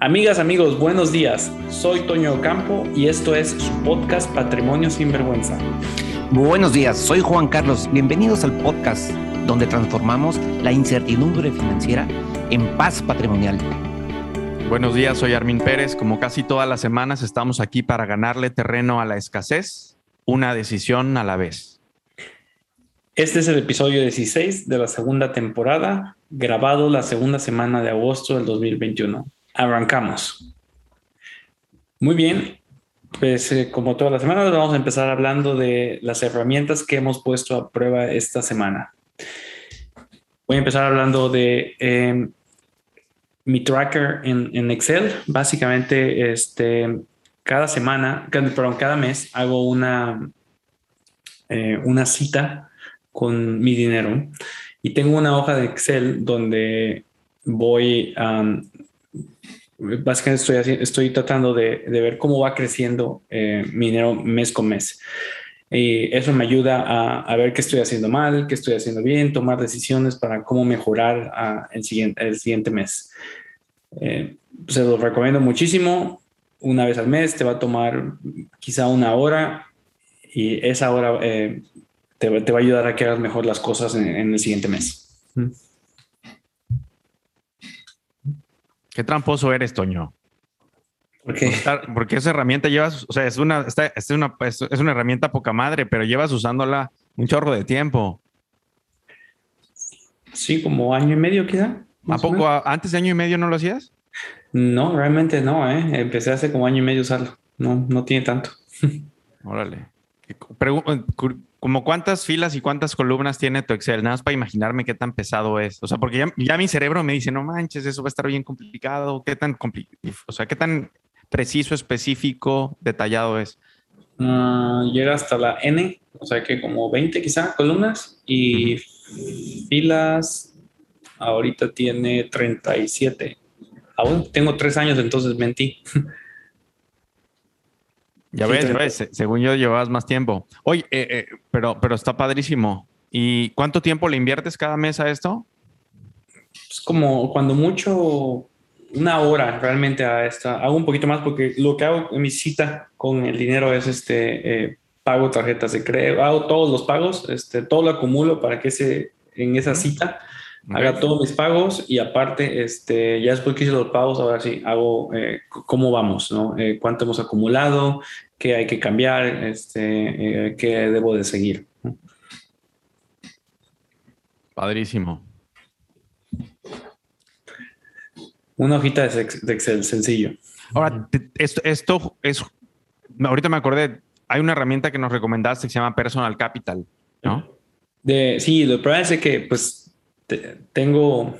Amigas, amigos, buenos días. Soy Toño Campo y esto es su podcast Patrimonio sin Vergüenza. Buenos días, soy Juan Carlos. Bienvenidos al podcast donde transformamos la incertidumbre financiera en paz patrimonial. Buenos días, soy Armin Pérez. Como casi todas las semanas estamos aquí para ganarle terreno a la escasez, una decisión a la vez. Este es el episodio 16 de la segunda temporada, grabado la segunda semana de agosto del 2021. Arrancamos. Muy bien, pues eh, como todas las semanas vamos a empezar hablando de las herramientas que hemos puesto a prueba esta semana. Voy a empezar hablando de em, mi tracker en, Excel. Básicamente, este, cada semana, perdón, cada mes hago una, eh, una cita con mi dinero y tengo una hoja de Excel donde voy a básicamente estoy, estoy tratando de, ver cómo va creciendo eh, mi dinero mes con mes. Y eso me ayuda a, ver qué estoy haciendo mal, qué estoy haciendo bien, tomar decisiones para cómo mejorar ah, el, siguiente, el siguiente mes. Eh, se lo recomiendo muchísimo. Una vez al mes te va a tomar quizá una hora y esa hora eh, te, va a ayudar a que hagas mejor las cosas en, en el siguiente mes. Qué tramposo eres, Toño. Porque esa herramienta llevas, o sea, es una, es, una, es una herramienta poca madre, pero llevas usándola un chorro de tiempo. Sí, como año y medio quizá. ¿A poco antes de año y medio no lo hacías? No, realmente no, ¿eh? Empecé hace como año y medio usarlo. No, no tiene tanto. Órale. ¿Como cuántas filas y cuántas columnas tiene tu Excel? Nada más para imaginarme qué tan pesado es. O sea, porque ya, mi cerebro me dice, no manches, eso va a estar bien complicado. ¿Qué tan, o sea, qué tan preciso, específico, detallado es? Ah, llega hasta la N, o sea que como 20 quizá columnas y filas ahorita tiene 37. Aún tengo tres años, entonces mentí. Ya ves, ves, según yo llevabas más tiempo. Oye, eh, eh, pero, pero está padrísimo. ¿Y cuánto tiempo le inviertes cada mes a esto? Es como cuando mucho, una hora realmente a esta. Hago un poquito más porque lo que hago en mi cita con el dinero es este, eh, pago tarjetas de crédito, hago todos los pagos, este, todo lo acumulo para que ese, en esa cita haga todos mis pagos y aparte, este, ya después que hice los pagos, ahora sí, hago eh, cómo vamos, ¿no? Eh, cuánto hemos acumulado, qué hay que cambiar, este, eh, qué debo de seguir. Padrísimo. Una hojita de Excel sencillo. Ahora, esto, esto es, ahorita me acordé, hay una herramienta que nos recomendaste que se llama Personal Capital, ¿no? De, sí, lo probable es que pues tengo,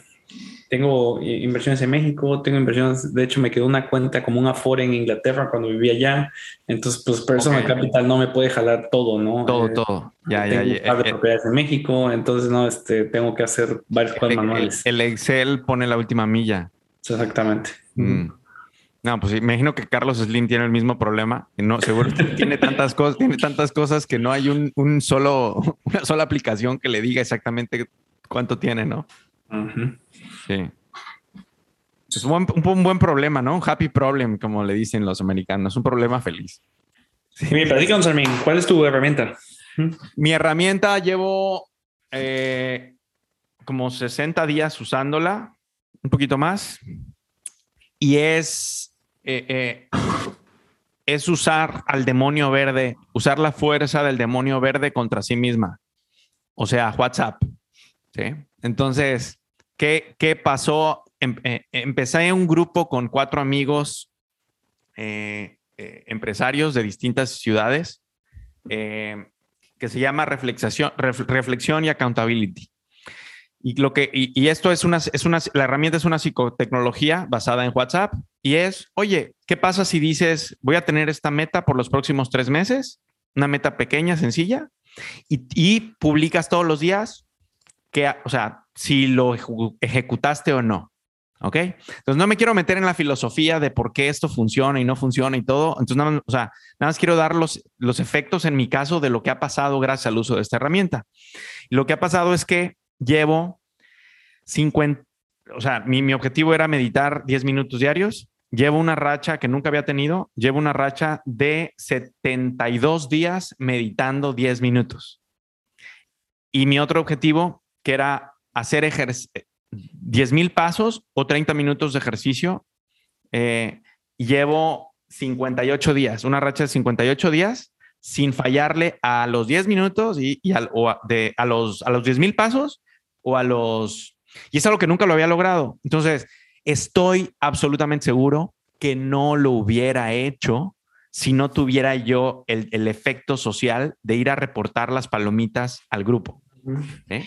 tengo inversiones en México, tengo inversiones, de hecho me quedó una cuenta como un Afore en Inglaterra cuando vivía allá, entonces pues Personal Capital no me puede jalar todo, ¿no? Todo, eh, todo. Ya, ya, ya. Un par de eh, eh. propiedades en México, entonces no, este, tengo que hacer varios el, manuales. El, Excel pone la última milla. Exactamente. Mm. No, pues imagino que Carlos Slim tiene el mismo problema. No, seguro tiene tantas cosas, tiene tantas cosas que no hay un, un, solo, una sola aplicación que le diga exactamente cuánto tiene, ¿no? Sí. Es un buen, buen, problema, ¿no? Un happy problem, como le dicen los americanos, un problema feliz. Sí, platícanos, Armin, ¿cuál es tu herramienta? Mi herramienta llevo eh, como 60 días usándola, un poquito más, y es, eh, eh, es usar al demonio verde, usar la fuerza del demonio verde contra sí misma. O sea, WhatsApp. Entonces, ¿qué, qué pasó? Em, eh, empecé en un grupo con cuatro amigos eh, eh, empresarios de distintas ciudades que se llama reflexión, reflexión y accountability. Y, lo que, y, esto es una, es una, la herramienta es una psicotecnología basada en WhatsApp y es, oye, ¿qué pasa si dices, voy a tener esta meta por los próximos tres meses? Una meta pequeña, sencilla, y, y publicas todos los días que, o sea, si lo ejecutaste o no. ¿Ok? Entonces no me quiero meter en la filosofía de por qué esto funciona y no funciona y todo. Entonces, nada más, o sea, nada más quiero dar los, los efectos en mi caso de lo que ha pasado gracias al uso de esta herramienta. lo que ha pasado es que llevo 50, o sea, mi, mi objetivo era meditar 10 minutos diarios llevo una racha que nunca había tenido, llevo una racha de 72 días meditando 10 minutos. Y mi otro objetivo, que era hacer 10 mil pasos o 30 minutos de ejercicio, eh, llevo 58 días, una racha de 58 días sin fallarle a los 10 minutos y, o a, de, a, los, a los 10 mil pasos o a los... Y es algo que nunca lo había logrado. Entonces, estoy absolutamente seguro que no lo hubiera hecho si no tuviera yo el, el efecto social de ir a reportar las palomitas al grupo. ¿eh?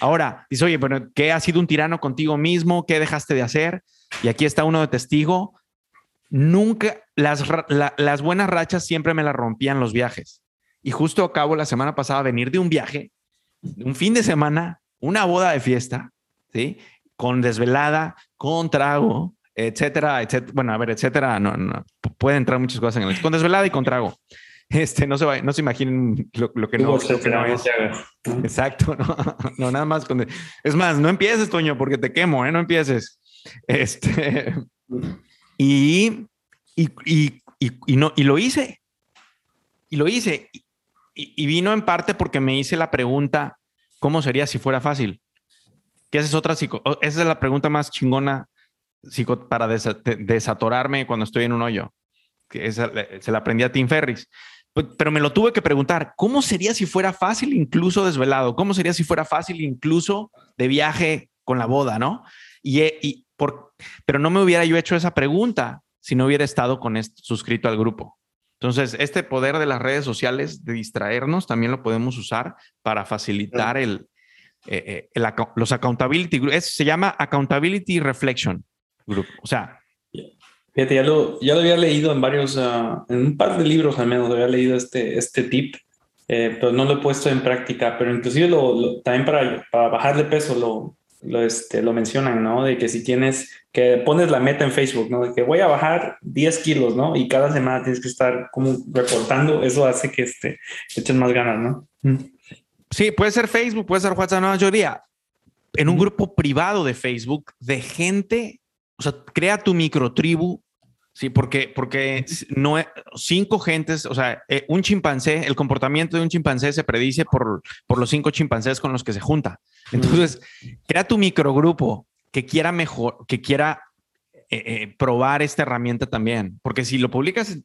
Ahora, dice, oye, pero ¿qué ha sido un tirano contigo mismo? ¿Qué dejaste de hacer? Y aquí está uno de testigo. Nunca, las, buenas rachas siempre me las rompían los viajes. Y justo acabo la semana pasada venir de un viaje, un fin de semana, una boda de fiesta, ¿sí? Con desvelada, con trago, etcétera, etcétera. Bueno, a ver, etcétera, no, no, pueden entrar muchas cosas en el. Con desvelada y con trago. Este, no se, no se imaginen lo, que no, es. Exacto, no, nada más. es más, no empieces, Toño, porque te quemo, ¿eh? No empieces. Este, y, y, y, no, y lo hice. Y lo hice. Y, vino en parte porque me hice la pregunta, ¿cómo sería si fuera fácil? Que esa es otra psico esa es la pregunta más chingona para desatorarme cuando estoy en un hoyo. Que se la aprendí a Tim Ferris. Pues, pero me lo tuve que preguntar, ¿cómo sería si fuera fácil incluso desvelado? ¿Cómo sería si fuera fácil incluso de viaje con la boda, no? Y, por, pero no me hubiera yo hecho esa pregunta si no hubiera estado con suscrito al grupo. Entonces, este poder de las redes sociales de distraernos también lo podemos usar para facilitar el, eh, eh, los accountability. se llama Accountability Reflection Group. O sea, Fíjate, ya lo, ya lo había leído en varios, ah, en un par de libros al menos, había leído este, este tip, eh, pero no lo he puesto en práctica, pero inclusive lo, también para, para bajar de peso lo, lo, este, lo mencionan, ¿no? De que si tienes, que pones la meta en Facebook, ¿no? De que voy a bajar 10 kilos, ¿no? Y cada semana tienes que estar como reportando, eso hace que este, eches más ganas, ¿no? Mm. Sí, puede ser Facebook, puede ser WhatsApp, no, yo diría, en un grupo privado de Facebook de gente o sea, crea tu microtribu, sí, porque, porque no cinco gentes, o sea, eh, un chimpancé, el comportamiento de un chimpancé se predice por, por los cinco chimpancés con los que se junta. Entonces, crea tu microgrupo que quiera mejor, que quiera eh, eh, probar esta herramienta también, porque si lo publicas,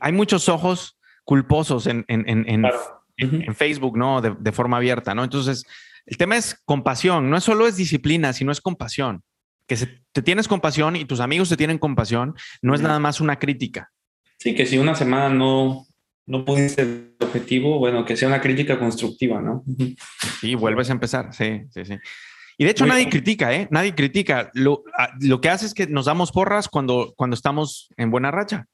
hay muchos ojos culposos en, en, en, en Facebook, ¿no? De, de, forma abierta, ¿no? Entonces, el tema es compasión, no solo es disciplina, sino es compasión que te tienes compasión y tus amigos te tienen compasión, no es nada más una crítica. Sí, que si una semana no, no pudiste el objetivo, bueno, que sea una crítica constructiva, ¿no? Y vuelves a empezar, sí, sí, sí. Y de hecho nadie critica, ¿eh? Nadie critica. Lo, ah, lo, que hace es que nos damos porras cuando, cuando estamos en buena racha.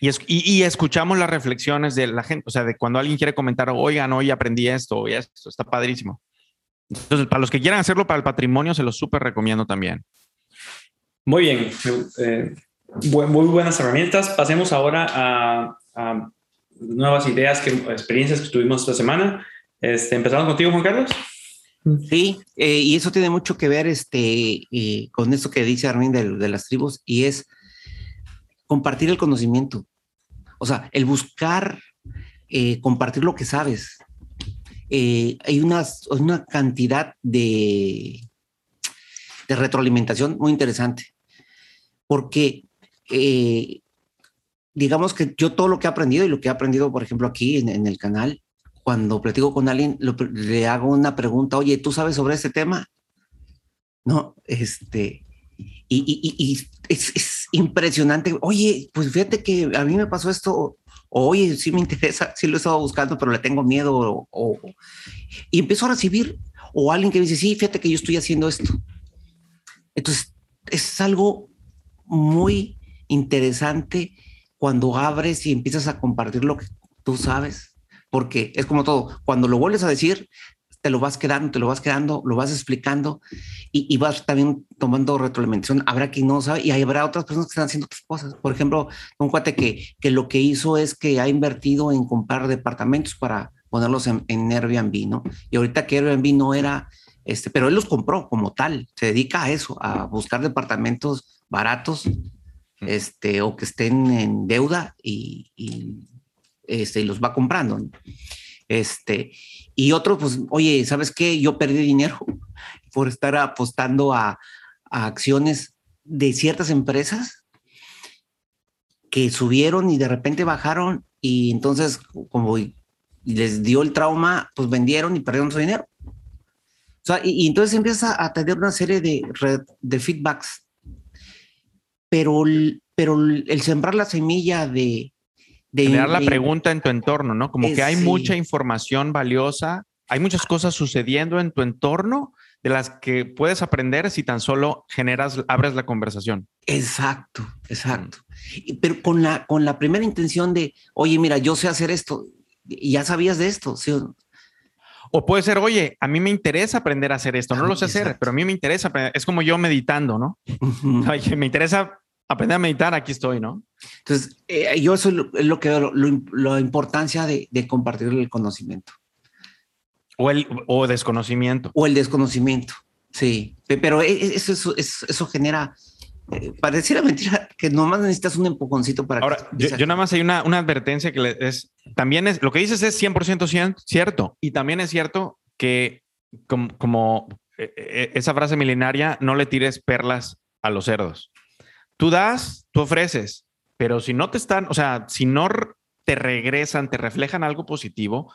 y, es, y, escuchamos las reflexiones de la gente, o sea, de cuando alguien quiere comentar, oigan, hoy aprendí esto, y esto, está padrísimo. Entonces, para los que quieran hacerlo para el patrimonio, se los súper recomiendo también. Muy bien, eh, muy buenas herramientas. Pasemos ahora a, nuevas ideas, que, experiencias que tuvimos esta semana. Este, Empezamos contigo, Juan Carlos. Sí, eh, y eso tiene mucho que ver este, eh, con esto que dice Armin de, de las tribus, y es compartir el conocimiento. O sea, el buscar compartir lo que sabes. Eh, hay una, una cantidad de, de retroalimentación muy interesante, porque eh, digamos que yo todo lo que he aprendido y lo que he aprendido, por ejemplo, aquí en, el canal, cuando platico con alguien, le hago una pregunta, oye, ¿tú sabes sobre este tema? No, este, y, y, y es, es, impresionante. Oye, pues fíjate que a mí me pasó esto oye, sí me interesa, sí lo he estado buscando, pero le tengo miedo, o, y empiezo a recibir, o alguien que dice, sí, fíjate que yo estoy haciendo esto. Entonces, es algo muy interesante cuando abres y empiezas a compartir lo que tú sabes, porque es como todo, cuando lo vuelves a decir, te lo vas quedando, te lo vas quedando, lo vas explicando y, vas también tomando retroalimentación. Habrá quien no sabe y habrá otras personas que están haciendo otras cosas. Por ejemplo, un cuate que, que lo que hizo es que ha invertido en comprar departamentos para ponerlos en, en Airbnb, ¿no? Y ahorita que Airbnb no era, este, pero él los compró como tal, se dedica a eso, a buscar departamentos baratos este, o que estén en deuda y, este, los va comprando. Este, y otro, pues, oye, ¿sabes qué? Yo perdí dinero por estar apostando a, a acciones de ciertas empresas que subieron y de repente bajaron y entonces como les dio el trauma, pues vendieron y perdieron su dinero. O sea, y, entonces empieza a tener una serie de, de feedbacks. Pero, pero el sembrar la semilla de... de Generar la pregunta en tu entorno, ¿no? Como que hay mucha información valiosa, hay muchas cosas sucediendo en tu entorno de las que puedes aprender si tan solo generas, abres la conversación. Exacto, exacto. Pero con la, con la primera intención de, oye, mira, yo sé hacer esto, y ya sabías de esto, ¿sí? O puede ser, oye, a mí me interesa aprender a hacer esto, no lo sé hacer, pero a mí me interesa, es como yo meditando, ¿no? Oye, me interesa aprender a meditar, aquí estoy, ¿no? Entonces, eh, yo eso es lo, que veo, la importancia de, de, compartir el conocimiento. O el o desconocimiento. O el desconocimiento, sí. Pero e, e, eso, eso, eso genera eh, pareciera mentira que nomás necesitas un empujoncito para Ahora, yo, nada más hay una, una advertencia que es, también es, lo que dices es 100% cierto. Y también es cierto que como, como eh, esa frase milenaria, no le tires perlas a los cerdos. Tú das, tú ofreces, pero si no te están, o sea, si no te regresan, te reflejan algo positivo,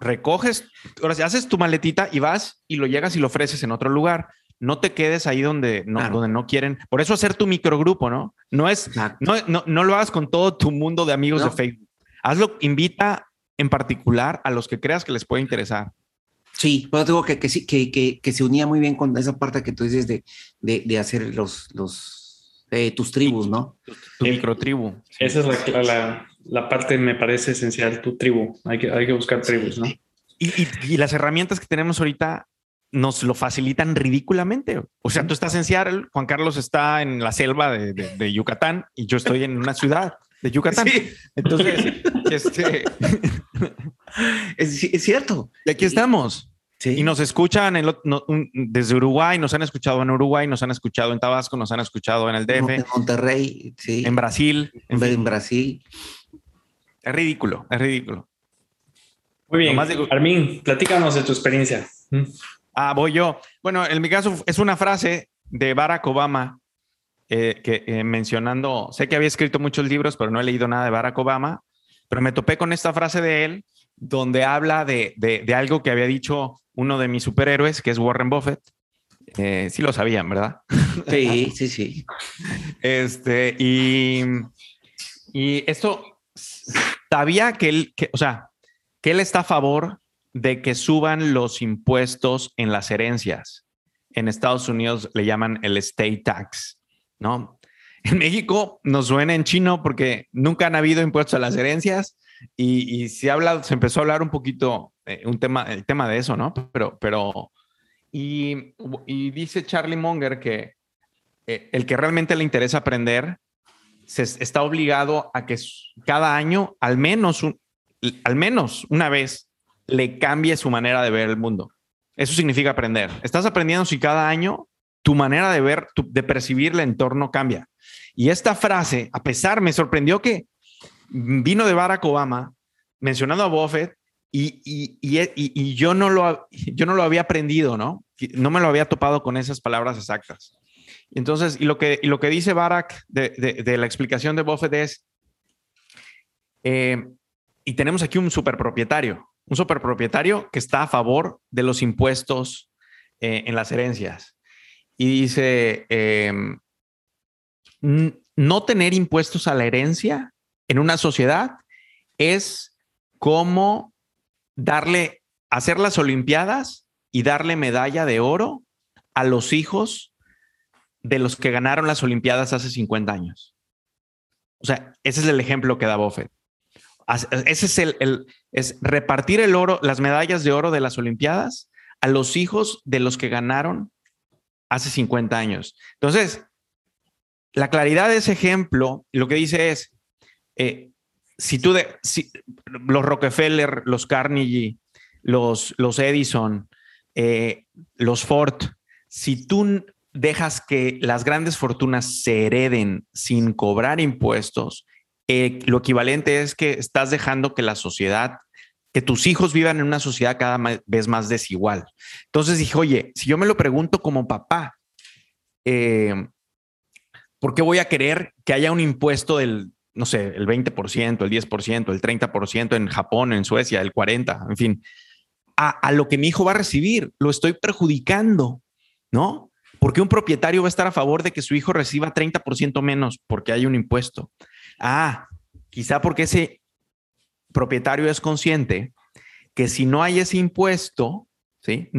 recoges, ahora haces tu maletita y vas y lo llegas y lo ofreces en otro lugar no te quedes ahí donde no, donde no quieren. Por eso hacer tu microgrupo, ¿no? No es, no, no, lo hagas con todo tu mundo de amigos de Facebook. Hazlo, invita en particular a los que creas que les puede interesar. Sí, pero digo que, que, que, que, se unía muy bien con esa parte que tú dices de, de, hacer los, los eh, tus tribus, ¿no? Tu, microtribu. Esa es la, la, la, parte, me parece esencial, tu tribu. Hay que, hay que buscar tribus, ¿no? Y, y, y, las herramientas que tenemos ahorita nos lo facilitan ridículamente. O sea, tú estás en Seattle, Juan Carlos está en la selva de, Yucatán y yo estoy en una ciudad de Yucatán. Entonces, este... es, cierto. Y aquí estamos. Y nos escuchan desde Uruguay, nos han escuchado en Uruguay, nos han escuchado en Tabasco, nos han escuchado en el DF. En Monterrey, sí. En Brasil. En, Brasil. Es ridículo, es ridículo. Muy bien. Armin, platícanos de tu experiencia. Ah, voy yo. Bueno, en mi caso es una frase de Barack Obama eh, que eh, mencionando, sé que había escrito muchos libros, pero no he leído nada de Barack Obama, pero me topé con esta frase de él donde habla de, de, algo que había dicho uno de mis superhéroes, que es Warren Buffett. Eh, sí lo sabían, ¿verdad? Sí, sí, sí. Este, y, y esto, sabía que él, que, o sea, que él está a favor de que suban los impuestos en las herencias. En Estados Unidos le llaman el estate tax, ¿no? En México nos suena en chino porque nunca han habido impuestos a las herencias y, se, habla, se empezó a hablar un poquito eh, un tema, el tema de eso, ¿no? Pero, pero, y, dice Charlie Munger que eh, el que realmente le interesa aprender se está obligado a que cada año, al menos, al menos una vez, le cambie su manera de ver el mundo. Eso significa aprender. Estás aprendiendo si cada año tu manera de ver, de percibir el entorno cambia. Y esta frase, a pesar, me sorprendió que vino de Barack Obama mencionando a Buffett y, y, y, yo, no lo, yo no lo había aprendido, ¿no? No me lo había topado con esas palabras exactas. Entonces, y lo que, y lo que dice Barack de, de, la explicación de Buffett es, eh, y tenemos aquí un superpropietario, un superpropietario que está a favor de los impuestos eh, en las herencias. Y dice, em, no tener impuestos a la herencia en una sociedad es como darle, hacer las Olimpiadas y darle medalla de oro a los hijos de los que ganaron las Olimpiadas hace 50 años. O sea, ese es el ejemplo que da Buffett. Ese es el, es repartir el oro, las medallas de oro de las Olimpiadas a los hijos de los que ganaron hace 50 años. Entonces, la claridad de ese ejemplo, lo que dice es, eh, si tú los Rockefeller, los Carnegie, los, los Edison, eh, los Ford, si tú dejas que las grandes fortunas se hereden sin cobrar impuestos, eh, lo equivalente es que estás dejando que la sociedad, que tus hijos vivan en una sociedad cada vez más desigual. Entonces dije, oye, si yo me lo pregunto como papá, eh, ¿por qué voy a querer que haya un impuesto del, no sé, el 20%, el 10%, el 30% en Japón, en Suecia, el 40%, en fin, a, a lo que mi hijo va a recibir? Lo estoy perjudicando, ¿no? ¿Por qué un propietario va a estar a favor de que su hijo reciba 30% menos porque hay un impuesto? Ah, quizá porque ese propietario es consciente que si no hay ese impuesto, ¿sí?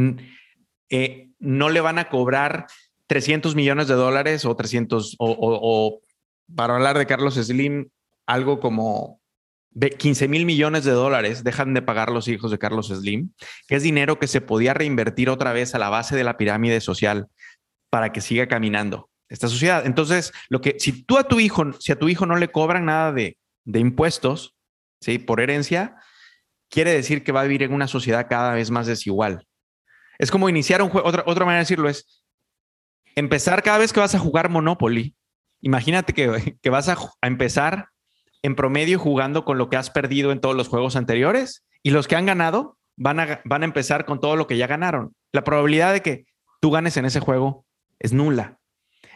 Eh, no le van a cobrar 300 millones de dólares o 300, o, para hablar de Carlos Slim, algo como 15 mil millones de dólares dejan de pagar los hijos de Carlos Slim, que es dinero que se podía reinvertir otra vez a la base de la pirámide social para que siga caminando esta sociedad. Entonces, lo que si tú a tu hijo, si a tu hijo no le cobran nada de, de impuestos, ¿sí? Por herencia, quiere decir que va a vivir en una sociedad cada vez más desigual. Es como iniciar un juego, otra, otra manera de decirlo es empezar cada vez que vas a jugar Monopoly. Imagínate que, vas a, empezar en promedio jugando con lo que has perdido en todos los juegos anteriores y los que han ganado van a, van a empezar con todo lo que ya ganaron. La probabilidad de que tú ganes en ese juego es nula.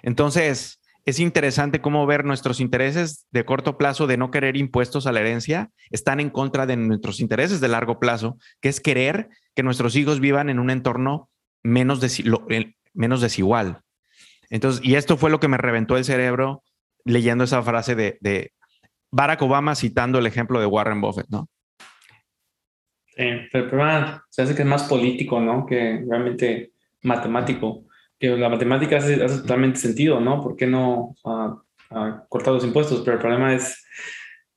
Entonces, es interesante cómo ver nuestros intereses de corto plazo de no querer impuestos a la herencia están en contra de nuestros intereses de largo plazo, que es querer que nuestros hijos vivan en un entorno menos, menos desigual. Entonces, y esto fue lo que me reventó el cerebro leyendo esa frase de, de Barack Obama citando el ejemplo de Warren Buffett, ¿no? Sí, pero el problema se hace que es más político, ¿no? Que realmente matemático que la matemática hace, totalmente sentido, ¿no? ¿Por qué no cortar los impuestos? Pero el problema es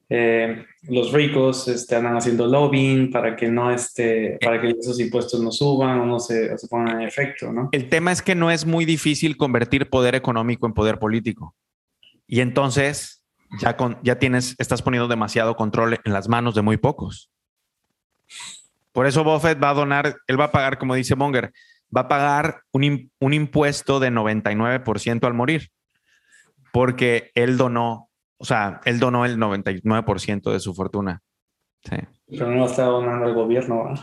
eh, los ricos este, andan haciendo lobbying para que no este, para que esos impuestos no suban o no se, pongan en efecto, ¿no? El tema es que no es muy difícil convertir poder económico en poder político. Y entonces ya, con, ya tienes, estás poniendo demasiado control en las manos de muy pocos. Por eso Buffett va a donar, él va a pagar, como dice Monger, va a pagar un, un impuesto de 99% al morir, porque él donó, o sea, él donó el 99% de su fortuna. Sí. Pero no lo está donando el gobierno.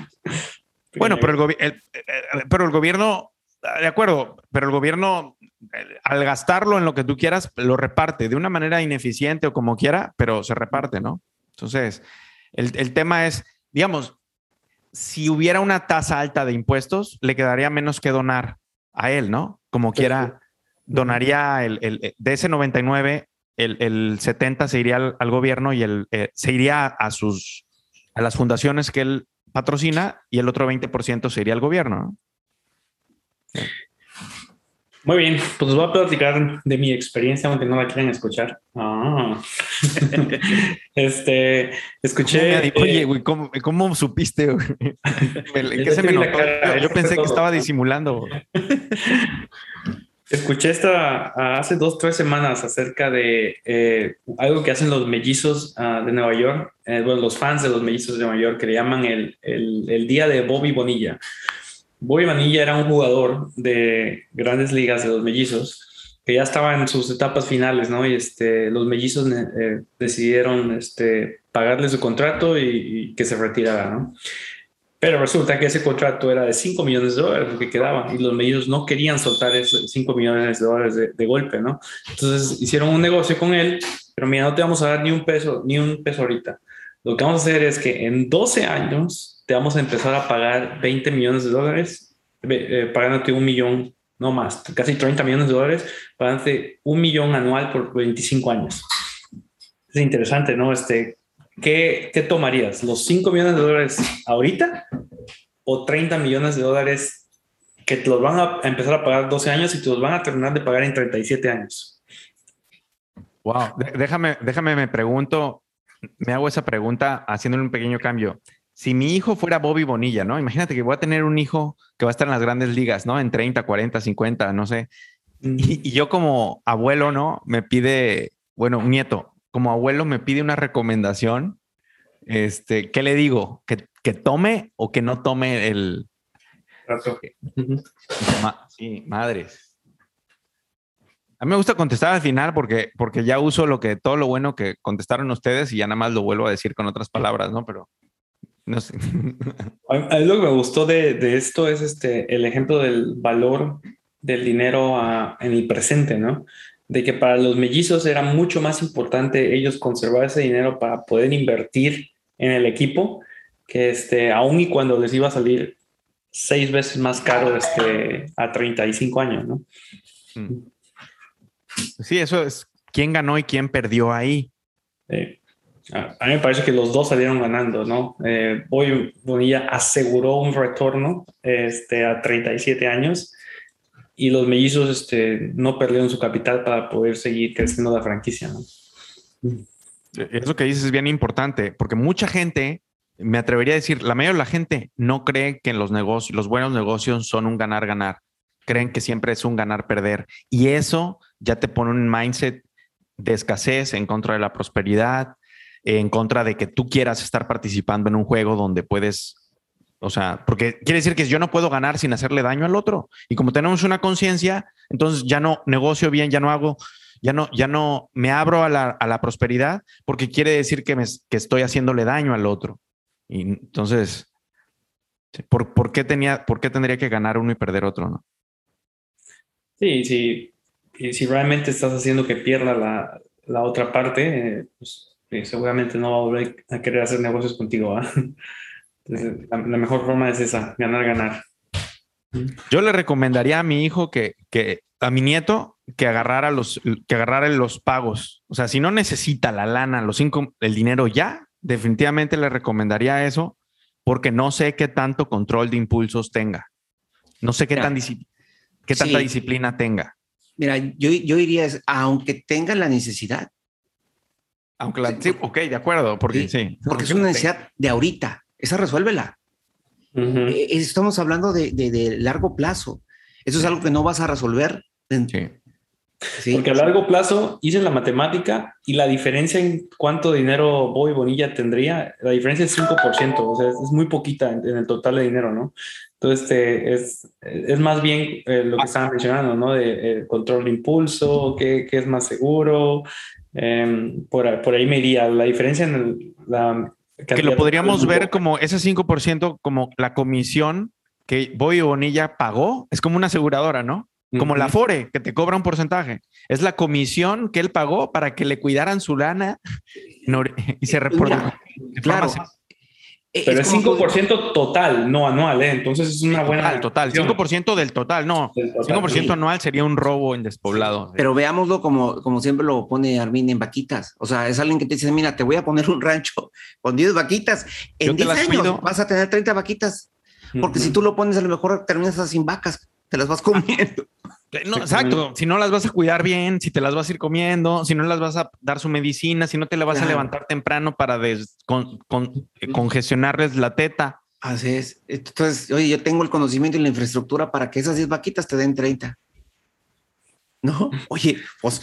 bueno, pero el, el, pero el gobierno, de acuerdo, pero el gobierno al gastarlo en lo que tú quieras, lo reparte de una manera ineficiente o como quiera, pero se reparte, ¿no? Entonces, el, el tema es, digamos, si hubiera una tasa alta de impuestos, le quedaría menos que donar a él, ¿no? Como quiera, donaría el, el, de ese 99, el, el 70 se iría al, gobierno y el, eh, se iría a, sus, a las fundaciones que él patrocina y el otro 20% se iría al gobierno. Muy bien, pues voy a platicar de mi experiencia, aunque no la quieran escuchar. Ah. este, escuché. Oye, güey, ¿cómo, ¿cómo, supiste? ¿Qué se me notó? Yo pensé que estaba disimulando. Escuché esta hace dos, tres semanas acerca de eh, algo que hacen los mellizos uh, de Nueva York, eh, bueno, los fans de los mellizos de Nueva York, que le llaman el, el, el Día de Bobby Bonilla. Bobby Vanilla era un jugador de grandes ligas de los mellizos que ya estaba en sus etapas finales, ¿no? Y este, los mellizos eh, decidieron este, pagarle su contrato y, y, que se retirara, ¿no? Pero resulta que ese contrato era de 5 millones de dólares lo que quedaba y los mellizos no querían soltar esos 5 millones de dólares de, de, golpe, ¿no? Entonces hicieron un negocio con él, pero mira, no te vamos a dar ni un peso, ni un peso ahorita. Lo que vamos a hacer es que en 12 años te vamos a empezar a pagar 20 millones de dólares, eh, pagándote un millón, no más, casi 30 millones de dólares, pagándote un millón anual por 25 años. Es interesante, ¿no? Este, ¿qué, ¿Qué tomarías? ¿Los 5 millones de dólares ahorita o 30 millones de dólares que te los van a empezar a pagar 12 años y te los van a terminar de pagar en 37 años? Wow, déjame, déjame, me pregunto, me hago esa pregunta haciéndole un pequeño cambio si mi hijo fuera Bobby Bonilla, ¿no? Imagínate que voy a tener un hijo que va a estar en las grandes ligas, ¿no? En 30, 40, 50, no sé. Y, y, yo como abuelo, ¿no? Me pide, bueno, un nieto, como abuelo me pide una recomendación. Este, ¿qué le digo? ¿Que, que tome o que no tome el, sí, madres. A mí me gusta contestar al final porque, porque ya uso lo que todo lo bueno que contestaron ustedes y ya nada más lo vuelvo a decir con otras palabras, ¿no? Pero no sé. A mí lo que me gustó de, esto es este, el ejemplo del valor del dinero en el presente, ¿no? De que para los mellizos era mucho más importante ellos conservar ese dinero para poder invertir en el equipo que este, aún y cuando les iba a salir seis veces más caro este, a 35 años, ¿no? Mm. Sí, eso es quién ganó y quién perdió ahí. A mí me parece que los dos salieron ganando, ¿no? Eh, Boy Bonilla aseguró un retorno este, a 37 años y los mellizos este, no perdieron su capital para poder seguir creciendo la franquicia, ¿no? Eso que dices es bien importante, porque mucha gente, me atrevería a decir, la mayoría de la gente no cree que los negocios, los buenos negocios son un ganar-ganar. Creen que siempre es un ganar-perder. Y eso ya te pone un mindset de escasez en contra de la prosperidad, en contra de que tú quieras estar participando en un juego donde puedes, o sea, porque quiere decir que yo no puedo ganar sin hacerle daño al otro. Y como tenemos una conciencia, entonces ya no negocio bien, ya no hago, ya no, ya no me abro a la, prosperidad porque quiere decir que, me, que estoy haciéndole daño al otro. Y entonces, ¿por, por, qué tenía, ¿por qué tendría que ganar uno y perder otro? No? Sí, sí. Y si realmente estás haciendo que pierda la, la otra parte, eh, pues seguramente no va a volver a querer hacer negocios contigo. la, mejor forma es esa, ganar, ganar. Yo le recomendaría a mi hijo que, que a mi nieto que agarrara los que agarrara los pagos. O sea, si no necesita la lana, los cinco, el dinero ya, definitivamente le recomendaría eso porque no sé qué tanto control de impulsos tenga. No sé qué, tan qué tanta disciplina tenga. Mira, yo, yo diría, es, aunque tenga la necesidad, aunque la, sí, ok, de acuerdo, porque sí. Porque es una necesidad de ahorita. Esa resuélvela. Eh, estamos hablando de, de, largo plazo. Eso es algo que no vas a resolver. Sí. Porque a largo plazo hice la matemática y la diferencia en cuánto dinero Boy Bonilla tendría, la diferencia es 5%, o sea, es muy poquita en, el total de dinero, ¿no? Entonces, este, es, es más bien eh, lo que estaban mencionando, ¿no? De eh, control de impulso, qué, qué, es más seguro, Em, por, por, ahí me iría. La diferencia en la... Que lo podríamos ver como ese 5% como la comisión que Boy Bonilla pagó. Es como una aseguradora, ¿no? Como la Fore, que te cobra un porcentaje. Es la comisión que él pagó para que le cuidaran su lana y se reporta. Claro, eh, Pero es, 5% total, no anual, ¿eh? Entonces es una buena. Total, 5% del total, no. 5% anual sería un robo en despoblado. Pero veámoslo como, como siempre lo pone Armin en vaquitas. O sea, es alguien que te dice: Mira, te voy a poner un rancho con 10 vaquitas. En 10 años vas a tener 30 vaquitas. Porque si tú lo pones, a lo mejor terminas sin vacas, te las vas comiendo. No, exacto. Si no las vas a cuidar bien, si te las vas a ir comiendo, si no las vas a dar su medicina, si no te la vas a levantar temprano para congestionarles la teta. Así es. Entonces, oye, yo tengo el conocimiento y la infraestructura para que esas 10 vaquitas te den 30. No, oye, pues,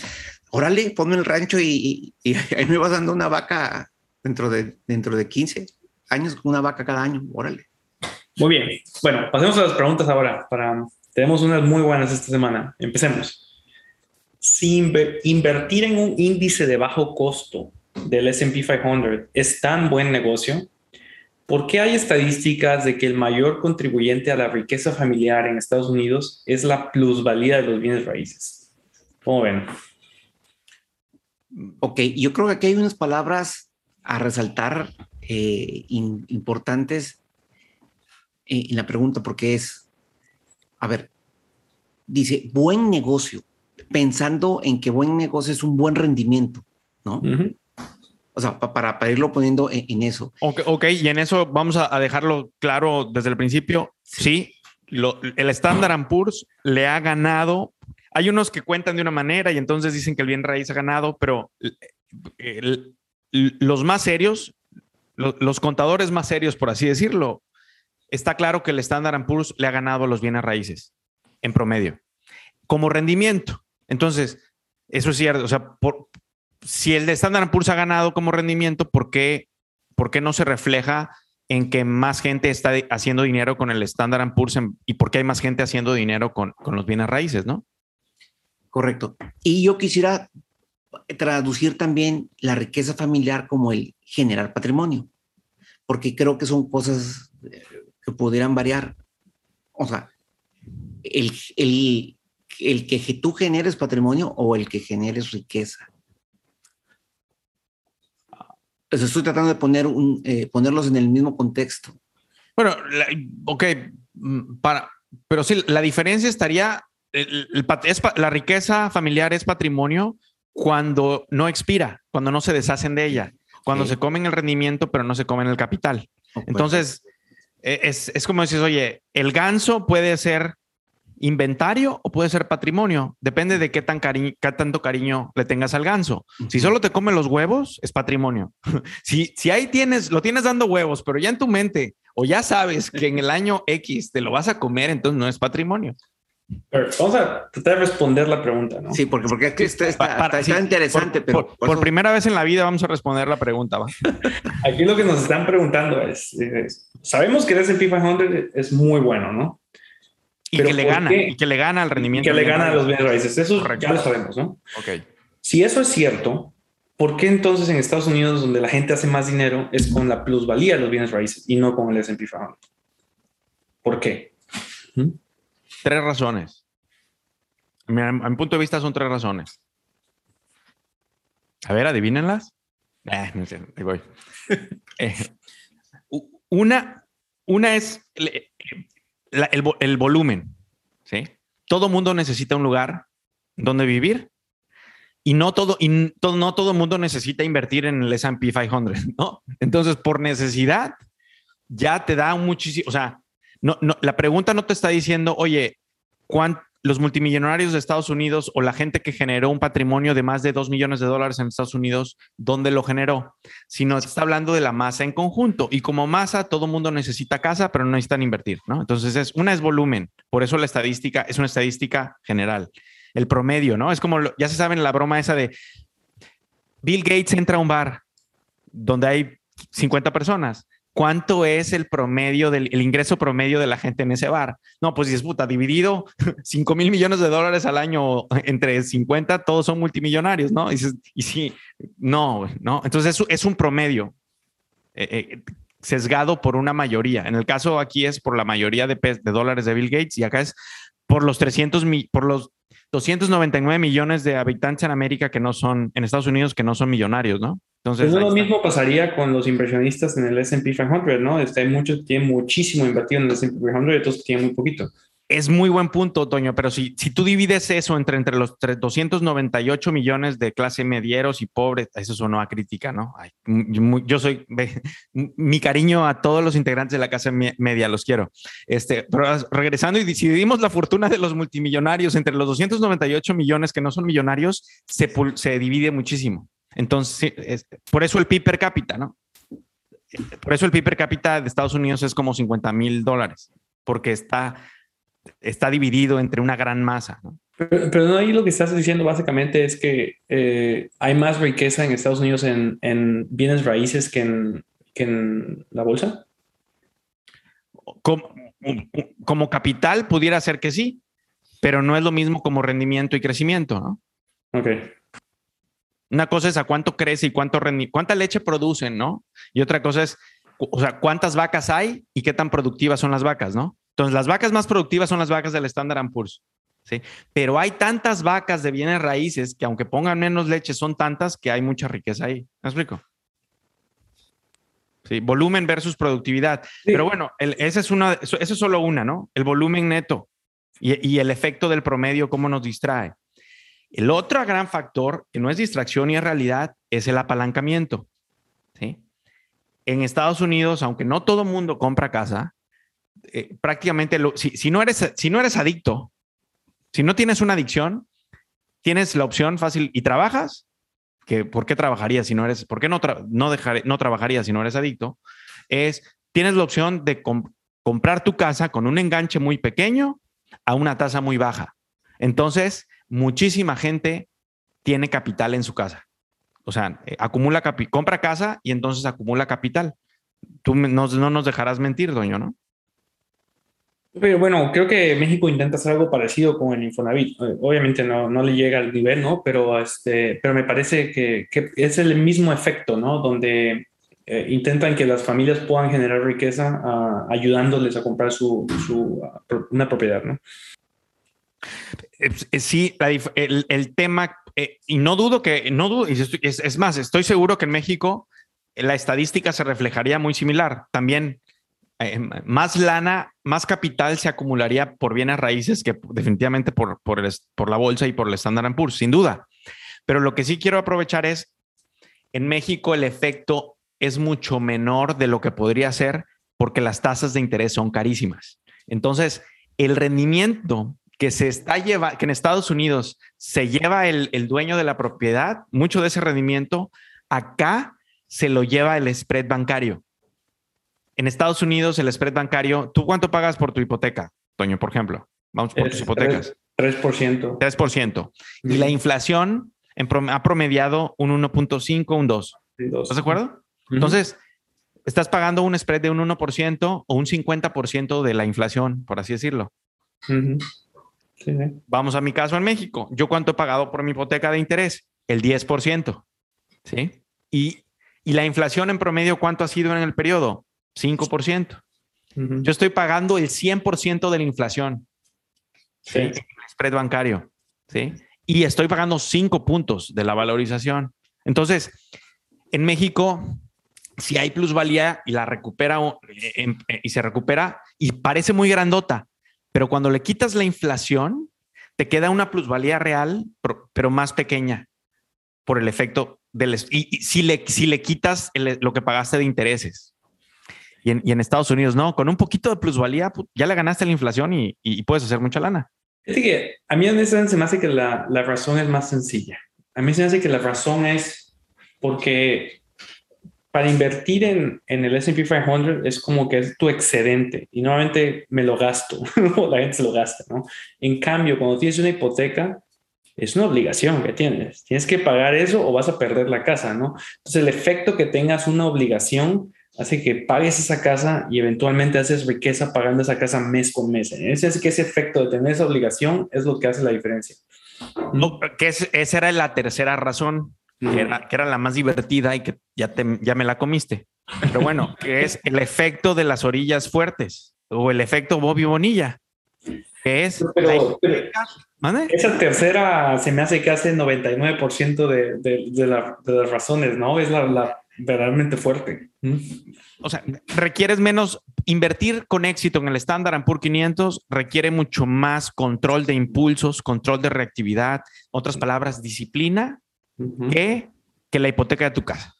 órale, ponme el rancho y, ahí me vas dando una vaca dentro de, dentro de 15 años, una vaca cada año, órale. Muy bien. Bueno, pasemos a las preguntas ahora para tenemos unas muy buenas esta semana. Empecemos. Si invertir en un índice de bajo costo del SP 500 es tan buen negocio, ¿por qué hay estadísticas de que el mayor contribuyente a la riqueza familiar en Estados Unidos es la plusvalía de los bienes raíces? ¿Cómo ven? Ok, yo creo que aquí hay unas palabras a resaltar eh, importantes en la pregunta, porque es a ver, dice, buen negocio, pensando en que buen negocio es un buen rendimiento, ¿no? O sea, para, para, irlo poniendo en, eso. ok, y en eso vamos a, dejarlo claro desde el principio. Sí, el Standard Poor's le ha ganado. Hay unos que cuentan de una manera y entonces dicen que el bien raíz ha ganado, pero los más serios, los contadores más serios, por así decirlo, está claro que el Standard Poor's le ha ganado los bienes raíces en promedio como rendimiento. Entonces, eso es cierto. O sea, si el de Standard Poor's ha ganado como rendimiento, ¿por qué, ¿por qué no se refleja en que más gente está haciendo dinero con el Standard Poor's y por qué hay más gente haciendo dinero con, con los bienes raíces, ¿no? Correcto. Y yo quisiera traducir también la riqueza familiar como el generar patrimonio, porque creo que son cosas que pudieran variar. O sea, el, el, el que tú generes patrimonio o el que generes riqueza. Pues estoy tratando de poner un, eh, ponerlos en el mismo contexto. Bueno, ok, mm, para, pero sí, la diferencia estaría, la riqueza familiar es patrimonio cuando no expira, cuando no se deshacen de ella, cuando se comen el rendimiento, pero no se comen el capital. Entonces, es, es como decir, oye, el ganso puede ser inventario o puede ser patrimonio. Depende de qué, tan qué tanto cariño le tengas al ganso. Si solo te come los huevos, es patrimonio. si, si ahí tienes, lo tienes dando huevos, pero ya en tu mente o ya sabes que en el año X te lo vas a comer, entonces no es patrimonio. Vamos a tratar de responder la pregunta, ¿no? Sí, porque, porque aquí está, está, interesante, por, pero... Por, primera vez en la vida vamos a responder la pregunta, ¿va? Aquí lo que nos están preguntando es, sabemos que el S&P 500 es muy bueno, ¿no? Y que le gana, y que le gana al rendimiento. que le gana a los bienes raíces. Eso ya lo sabemos, ¿no? Ok. Si eso es cierto, ¿por qué entonces en Estados Unidos, donde la gente hace más dinero, es con la plusvalía de los bienes raíces y no con el S&P 500? ¿Por qué? ¿Mm? Tres razones. A mi, punto de vista son tres razones. A ver, adivínenlas. Eh, no sé, ahí voy. Eh, una, una es el, volumen, ¿sí? Todo mundo necesita un lugar donde vivir y no todo, y no todo mundo necesita invertir en el S&P 500, ¿no? Entonces, por necesidad, ya te da muchísimo, o sea, no, la pregunta no te está diciendo, oye, ¿cuánto, los multimillonarios de Estados Unidos o la gente que generó un patrimonio de más de 2 millones de dólares en Estados Unidos, ¿dónde lo generó? Sino está hablando de la masa en conjunto. Y como masa, todo mundo necesita casa, pero no necesitan invertir, ¿no? Entonces, es, una es volumen. Por eso la estadística es una estadística general. El promedio, ¿no? Es como, ya se saben la broma esa de Bill Gates entra a un bar donde hay 50 personas ¿cuánto es el promedio del ingreso promedio de la gente en ese bar? No, pues es puta, dividido 5 mil millones de dólares al año entre 50, todos son multimillonarios, ¿no? Y, y sí, no, no. Entonces es, un promedio eh, eh, sesgado por una mayoría. En el caso aquí es por la mayoría de, de dólares de Bill Gates y acá es por los 300 por los 299 millones de habitantes en América que no son, en Estados Unidos, que no son millonarios, ¿no? Entonces, pues lo mismo pasaría con los inversionistas en el S&P 500, ¿no? Este, hay muchos que tienen muchísimo invertido en el S&P 500 y otros que tienen muy poquito. Es muy buen punto, Toño, pero si, si tú divides eso entre, entre los 298 millones de clase medieros y pobres, eso sonó a crítica, ¿no? yo, soy, mi cariño a todos los integrantes de la clase media, los quiero. Este, pero regresando y si dividimos la fortuna de los multimillonarios entre los 298 millones que no son millonarios, se, se divide muchísimo. Entonces, por eso el PIB per cápita, ¿no? Por eso el PIB per cápita de Estados Unidos es como 50 mil dólares, porque está está dividido entre una gran masa. ¿no? Pero, no ahí lo que estás diciendo básicamente es que eh, hay más riqueza en Estados Unidos en, en bienes raíces que en, que en la bolsa. Como, como, capital pudiera ser que sí, pero no es lo mismo como rendimiento y crecimiento, ¿no? Ok. Una cosa es a cuánto crece y cuánto cuánta leche producen, ¿no? Y otra cosa es, o sea, cuántas vacas hay y qué tan productivas son las vacas, ¿no? Entonces, las vacas más productivas son las vacas del Standard Poor's. ¿sí? Pero hay tantas vacas de bienes raíces que aunque pongan menos leche, son tantas que hay mucha riqueza ahí. ¿Me explico? Sí, volumen versus productividad. Pero bueno, esa es una, eso, es solo una, ¿no? El volumen neto y, y, el efecto del promedio, cómo nos distrae. El otro gran factor, que no es distracción y es realidad, es el apalancamiento. ¿sí? En Estados Unidos, aunque no todo mundo compra casa, eh, prácticamente, si, no eres, si no eres adicto, si no tienes una adicción, tienes la opción fácil y trabajas, que ¿por qué trabajarías si no eres, por qué no, no, dejar, no trabajarías si no eres adicto? Es, tienes la opción de comprar tu casa con un enganche muy pequeño a una tasa muy baja. Entonces, muchísima gente tiene capital en su casa. O sea, eh, acumula compra casa y entonces acumula capital tú no, no nos dejarás mentir, doño, ¿no? Pero bueno, creo que México intenta hacer algo parecido con el Infonavit. Eh, obviamente no, no le llega al nivel, ¿no? Pero, este, pero me parece que, es el mismo efecto, ¿no? Donde eh, intentan que las familias puedan generar riqueza uh, ayudándoles a comprar su, su uh, una propiedad, ¿no? Sí, la, el, tema, eh, y no dudo que, no dudo, es, es, más, estoy seguro que en México la estadística se reflejaría muy similar. También eh, más lana, más capital se acumularía por bienes raíces que definitivamente por, por, el, por la bolsa y por el Standard Poor's, sin duda. Pero lo que sí quiero aprovechar es, en México el efecto es mucho menor de lo que podría ser porque las tasas de interés son carísimas. Entonces, el rendimiento que se está lleva, que en Estados Unidos se lleva el, el dueño de la propiedad, mucho de ese rendimiento, acá se lo lleva el spread bancario. En Estados Unidos, el spread bancario, ¿tú cuánto pagas por tu hipoteca, Toño, por ejemplo? Vamos por tus hipotecas. 3%. 3%. Y la inflación en prom ha promediado un 1.5, un 2. ¿Estás de acuerdo? Uh -huh. Entonces, estás pagando un spread de un 1% o un 50% de la inflación, por así decirlo. Uh -huh. sí, sí. Vamos a mi caso en México. ¿Yo cuánto he pagado por mi hipoteca de interés? El 10%. ¿Sí? Y, y la inflación en promedio, ¿cuánto ha sido en el periodo? 5%. Uh -huh. Yo estoy pagando el 100% de la inflación. Sí. El spread bancario. ¿sí? Y estoy pagando 5 puntos de la valorización. Entonces, en México, si hay plusvalía y la recupera y se recupera y parece muy grandota, pero cuando le quitas la inflación, te queda una plusvalía real, pero más pequeña por el efecto del... Y, y si, le, si le quitas el, lo que pagaste de intereses. Y en, y en, Estados Unidos, no, con un poquito de plusvalía, ya le ganaste la inflación y, y puedes hacer mucha lana. Es que a mí se me hace que la, la, razón es más sencilla. A mí se me hace que la razón es porque para invertir en, en el S&P 500 es como que es tu excedente y normalmente me lo gasto la gente se lo gasta, ¿no? En cambio, cuando tienes una hipoteca, es una obligación que tienes. Tienes que pagar eso o vas a perder la casa, ¿no? Entonces el efecto que tengas una obligación hace que pagues esa casa y eventualmente haces riqueza pagando esa casa mes con mes. Ese es que ese efecto de tener esa obligación es lo que hace la diferencia. No, que es, esa era la tercera razón, que era, que era, la más divertida y que ya, te, ya me la comiste. Pero bueno, que es el efecto de las orillas fuertes o el efecto Bobby Bonilla, que es... Pero, pero, esa tercera se me hace que hace 99% de, de, de, la, de, las razones, ¿no? Es la, la verdaderamente fuerte. O sea, requieres menos, invertir con éxito en el Standard Poor's 500 requiere mucho más control de impulsos, control de reactividad, otras palabras, disciplina, uh -huh. que, que la hipoteca de tu casa.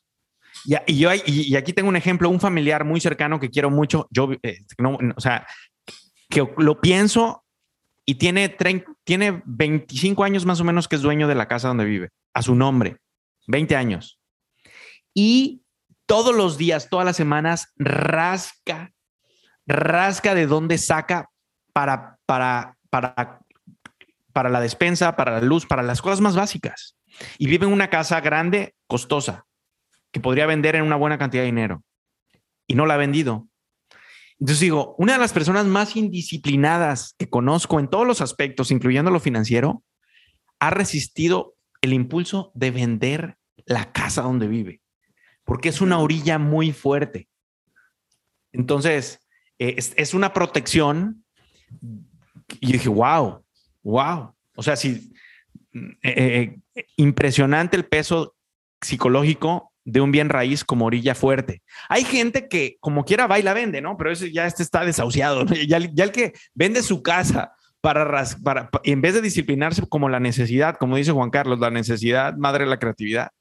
Y, y yo, y, y, aquí tengo un ejemplo, un familiar muy cercano que quiero mucho, yo, eh, no, o sea, que lo pienso y tiene, 30, tiene 25 años más o menos que es dueño de la casa donde vive, a su nombre, 20 años. Y todos los días, todas las semanas, rasca, rasca de dónde saca para, para, para, para la despensa, para la luz, para las cosas más básicas. Y vive en una casa grande, costosa, que podría vender en una buena cantidad de dinero. Y no la ha vendido. Entonces digo, una de las personas más indisciplinadas que conozco en todos los aspectos, incluyendo lo financiero, ha resistido el impulso de vender la casa donde vive porque es una orilla muy fuerte. Entonces, eh, es, una protección. Y dije, wow, wow. O sea, sí, eh, eh, impresionante el peso psicológico de un bien raíz como orilla fuerte. Hay gente que como quiera va y la vende, ¿no? Pero ese ya este está desahuciado. ¿no? Ya, ya, el que vende su casa para, para, en vez de disciplinarse como la necesidad, como dice Juan Carlos, la necesidad madre de la creatividad,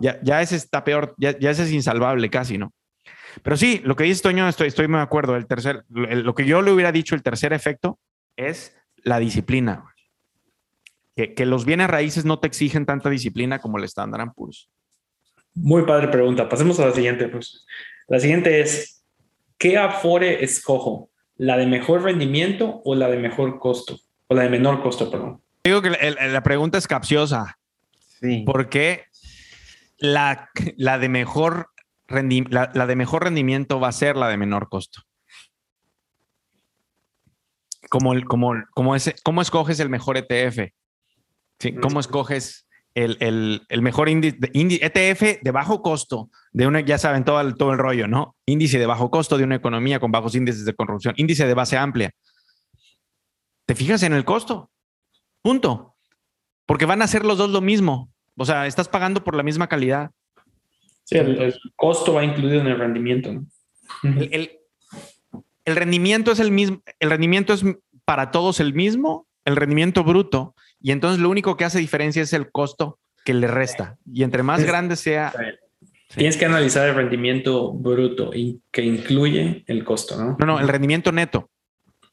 ya, ya ese está peor, ya, ya, ese es insalvable casi, ¿no? Pero sí, lo que dice Toño, estoy, estoy muy de acuerdo. El tercer, lo que yo le hubiera dicho, el tercer efecto es la disciplina. Que, que los bienes raíces no te exigen tanta disciplina como el Standard Poor's. Muy padre pregunta. Pasemos a la siguiente. Pues. La siguiente es, ¿qué Afore escojo? ¿La de mejor rendimiento o la de mejor costo? O la de menor costo, perdón. Digo que la, la pregunta es capciosa. Sí. Porque la, la de mejor la, la de mejor rendimiento va a ser la de menor costo. Como, el, como, como ese, ¿Cómo escoges el mejor ETF? ¿Sí? ¿Cómo escoges el, el, el mejor índice, ETF de bajo costo de una, ya saben, todo el, todo el rollo, ¿no? Índice de bajo costo de una economía con bajos índices de corrupción, índice de base amplia. Te fijas en el costo. Punto. Porque van a ser los dos lo mismo. O sea, estás pagando por la misma calidad. Sí, el, el costo va incluido en el rendimiento. ¿no? El, el, el, rendimiento es el mismo, el rendimiento es para todos el mismo, el rendimiento bruto, y entonces lo único que hace diferencia es el costo que le resta. Y entre más es, grande sea. Tienes que analizar el rendimiento bruto y que incluye el costo, ¿no? No, no, el rendimiento neto.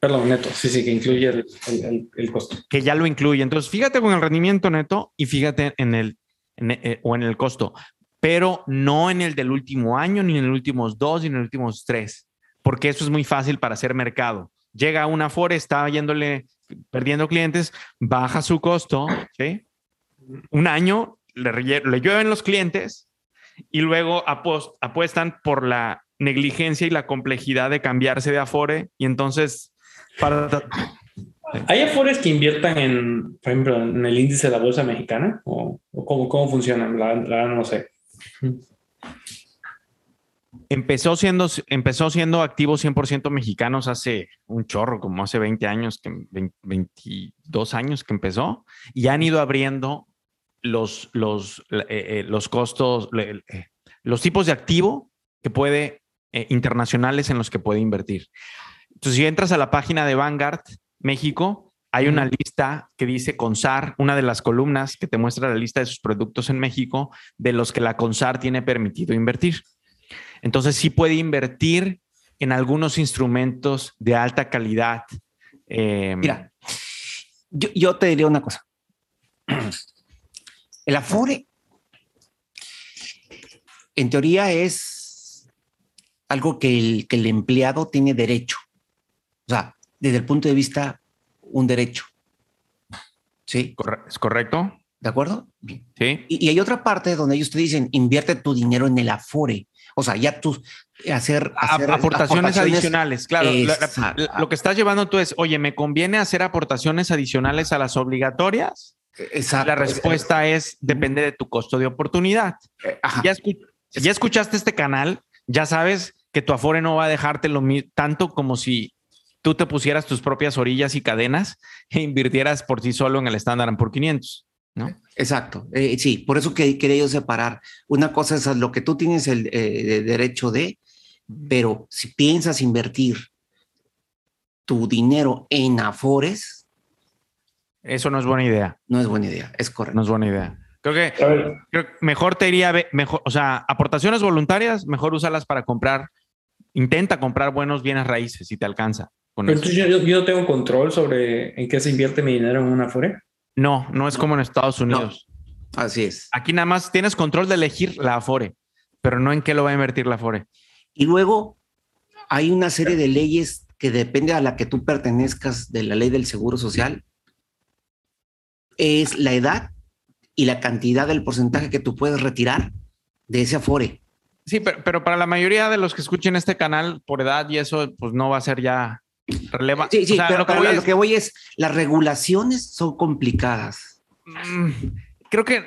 Perdón, neto, sí, sí, que incluye el, el, el, costo. Que ya lo incluye. Entonces, fíjate con el rendimiento neto y fíjate en el, en, eh, o en el costo, pero no en el del último año, ni en los últimos dos, ni en los últimos tres, porque eso es muy fácil para hacer mercado. Llega una Fore, está yéndole, perdiendo clientes, baja su costo, ¿sí? Un año, le, le llueven los clientes y luego apuestan por la negligencia y la complejidad de cambiarse de Afore y entonces para... ¿Hay afores que inviertan en, por ejemplo, en el índice de la bolsa mexicana? ¿O, o cómo, cómo funcionan? La, la, no sé. Empezó siendo, empezó siendo activos 100% mexicanos hace un chorro, como hace 20 años, que 20, 22 años que empezó, y han ido abriendo los, los, eh, eh, los costos, eh, los tipos de activo que puede, eh, internacionales en los que puede invertir. Entonces, si entras a la página de Vanguard México, hay una lista que dice CONSAR, una de las columnas que te muestra la lista de sus productos en México, de los que la CONSAR tiene permitido invertir. Entonces, sí puede invertir en algunos instrumentos de alta calidad. Eh, Mira, yo, yo, te diría una cosa. El Afore, en teoría, es algo que el, que el empleado tiene derecho. O sea, desde el punto de vista, un derecho. ¿Sí? ¿Es correcto? ¿De acuerdo? Sí. Y, y, hay otra parte donde ellos te dicen, invierte tu dinero en el Afore. O sea, ya tú hacer, hacer aportaciones, aportaciones, adicionales. Claro, la, la, lo que estás llevando tú es, oye, ¿me conviene hacer aportaciones adicionales a las obligatorias? Exacto. La respuesta es, depende de tu costo de oportunidad. Ajá. Ya, escu ya escuchaste este canal, ya sabes que tu Afore no va a dejarte lo tanto como si tú te pusieras tus propias orillas y cadenas e invirtieras por sí solo en el estándar por 500. ¿No? Exacto, eh, sí, por eso que quería yo separar. Una cosa es lo que tú tienes el eh, derecho de, pero si piensas invertir tu dinero en afores, eso no es buena idea. No es buena idea, es correcto. No es buena idea. Creo que, creo que mejor te iría, mejor, o sea, aportaciones voluntarias, mejor usarlas para comprar, intenta comprar buenos bienes raíces si te alcanza. Pero entonces yo, yo, no tengo control sobre en qué se invierte mi dinero en una Afore. No, no es no. como en Estados Unidos. No. Así es. Aquí nada más tienes control de elegir la Afore, pero no en qué lo va a invertir la Afore. Y luego hay una serie de leyes que depende a la que tú pertenezcas de la ley del Seguro Social. Es la edad y la cantidad del porcentaje que tú puedes retirar de ese Afore. Sí, pero, pero para la mayoría de los que escuchen este canal por edad y eso, pues no va a ser ya relevante. Sí, sí, o sea, pero lo que, voy lo que voy es, las regulaciones son complicadas. Mm, Creo que,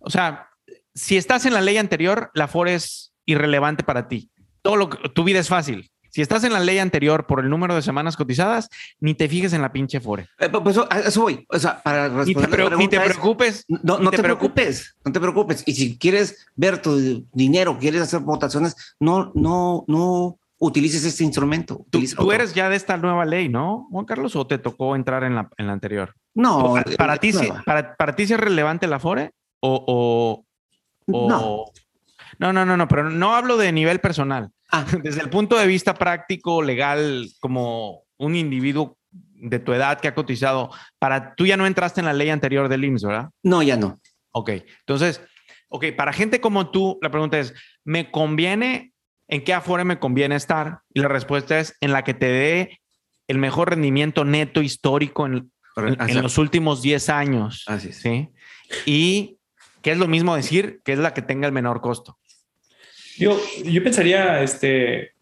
o sea, si estás en la ley anterior, la FORE es irrelevante para ti. Todo lo que, tu vida es fácil. Si estás en la ley anterior por el número de semanas cotizadas, ni te fijes en la pinche FORE. Eh, pues a eso voy. O sea, para ni te, pre ni te preocupes. Es, no, no te, te preocupes. No te preocupes. Y si quieres ver tu dinero, quieres hacer votaciones, no, no, no utilices este instrumento. Tú, tú eres ya de esta nueva ley, ¿no, Juan Carlos? ¿O te tocó entrar en la, en la anterior? No. Para, para ti, sí, para, para, ti, ¿es relevante la FORE? ¿O, o, o... No. No, no, no, no, pero no hablo de nivel personal. Ah. Desde el punto de vista práctico, legal, como un individuo de tu edad que ha cotizado, para tú ya no entraste en la ley anterior del IMSS, ¿verdad? No, ya no. Ok, entonces, ok, para gente como tú, la pregunta es, ¿me conviene, en qué afore me conviene estar? Y la respuesta es en la que te dé el mejor rendimiento neto histórico en, en, en los últimos 10 años. Así es. ¿sí? Y que es lo mismo decir que es la que tenga el menor costo. Yo, yo pensaría este,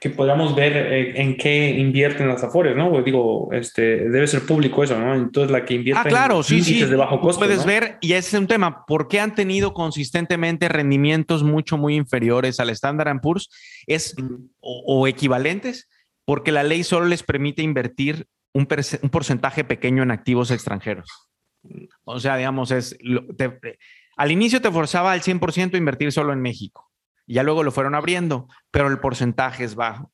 que podamos ver eh, en qué invierten las Afores, ¿no? Pues digo, este, debe ser público eso, ¿no? Entonces la que invierte Ah, claro, sí, sí. de bajo costo. Puedes ¿no? ver, y ese es un tema, ¿por qué han tenido consistentemente rendimientos mucho, muy inferiores al Standard Poor's? Es, o, o equivalentes, porque la ley solo les permite invertir un, un porcentaje pequeño en activos extranjeros. O sea, digamos, es te- al inicio te forzaba al 100% a invertir solo en México. Ya luego lo fueron abriendo, pero el porcentaje es bajo.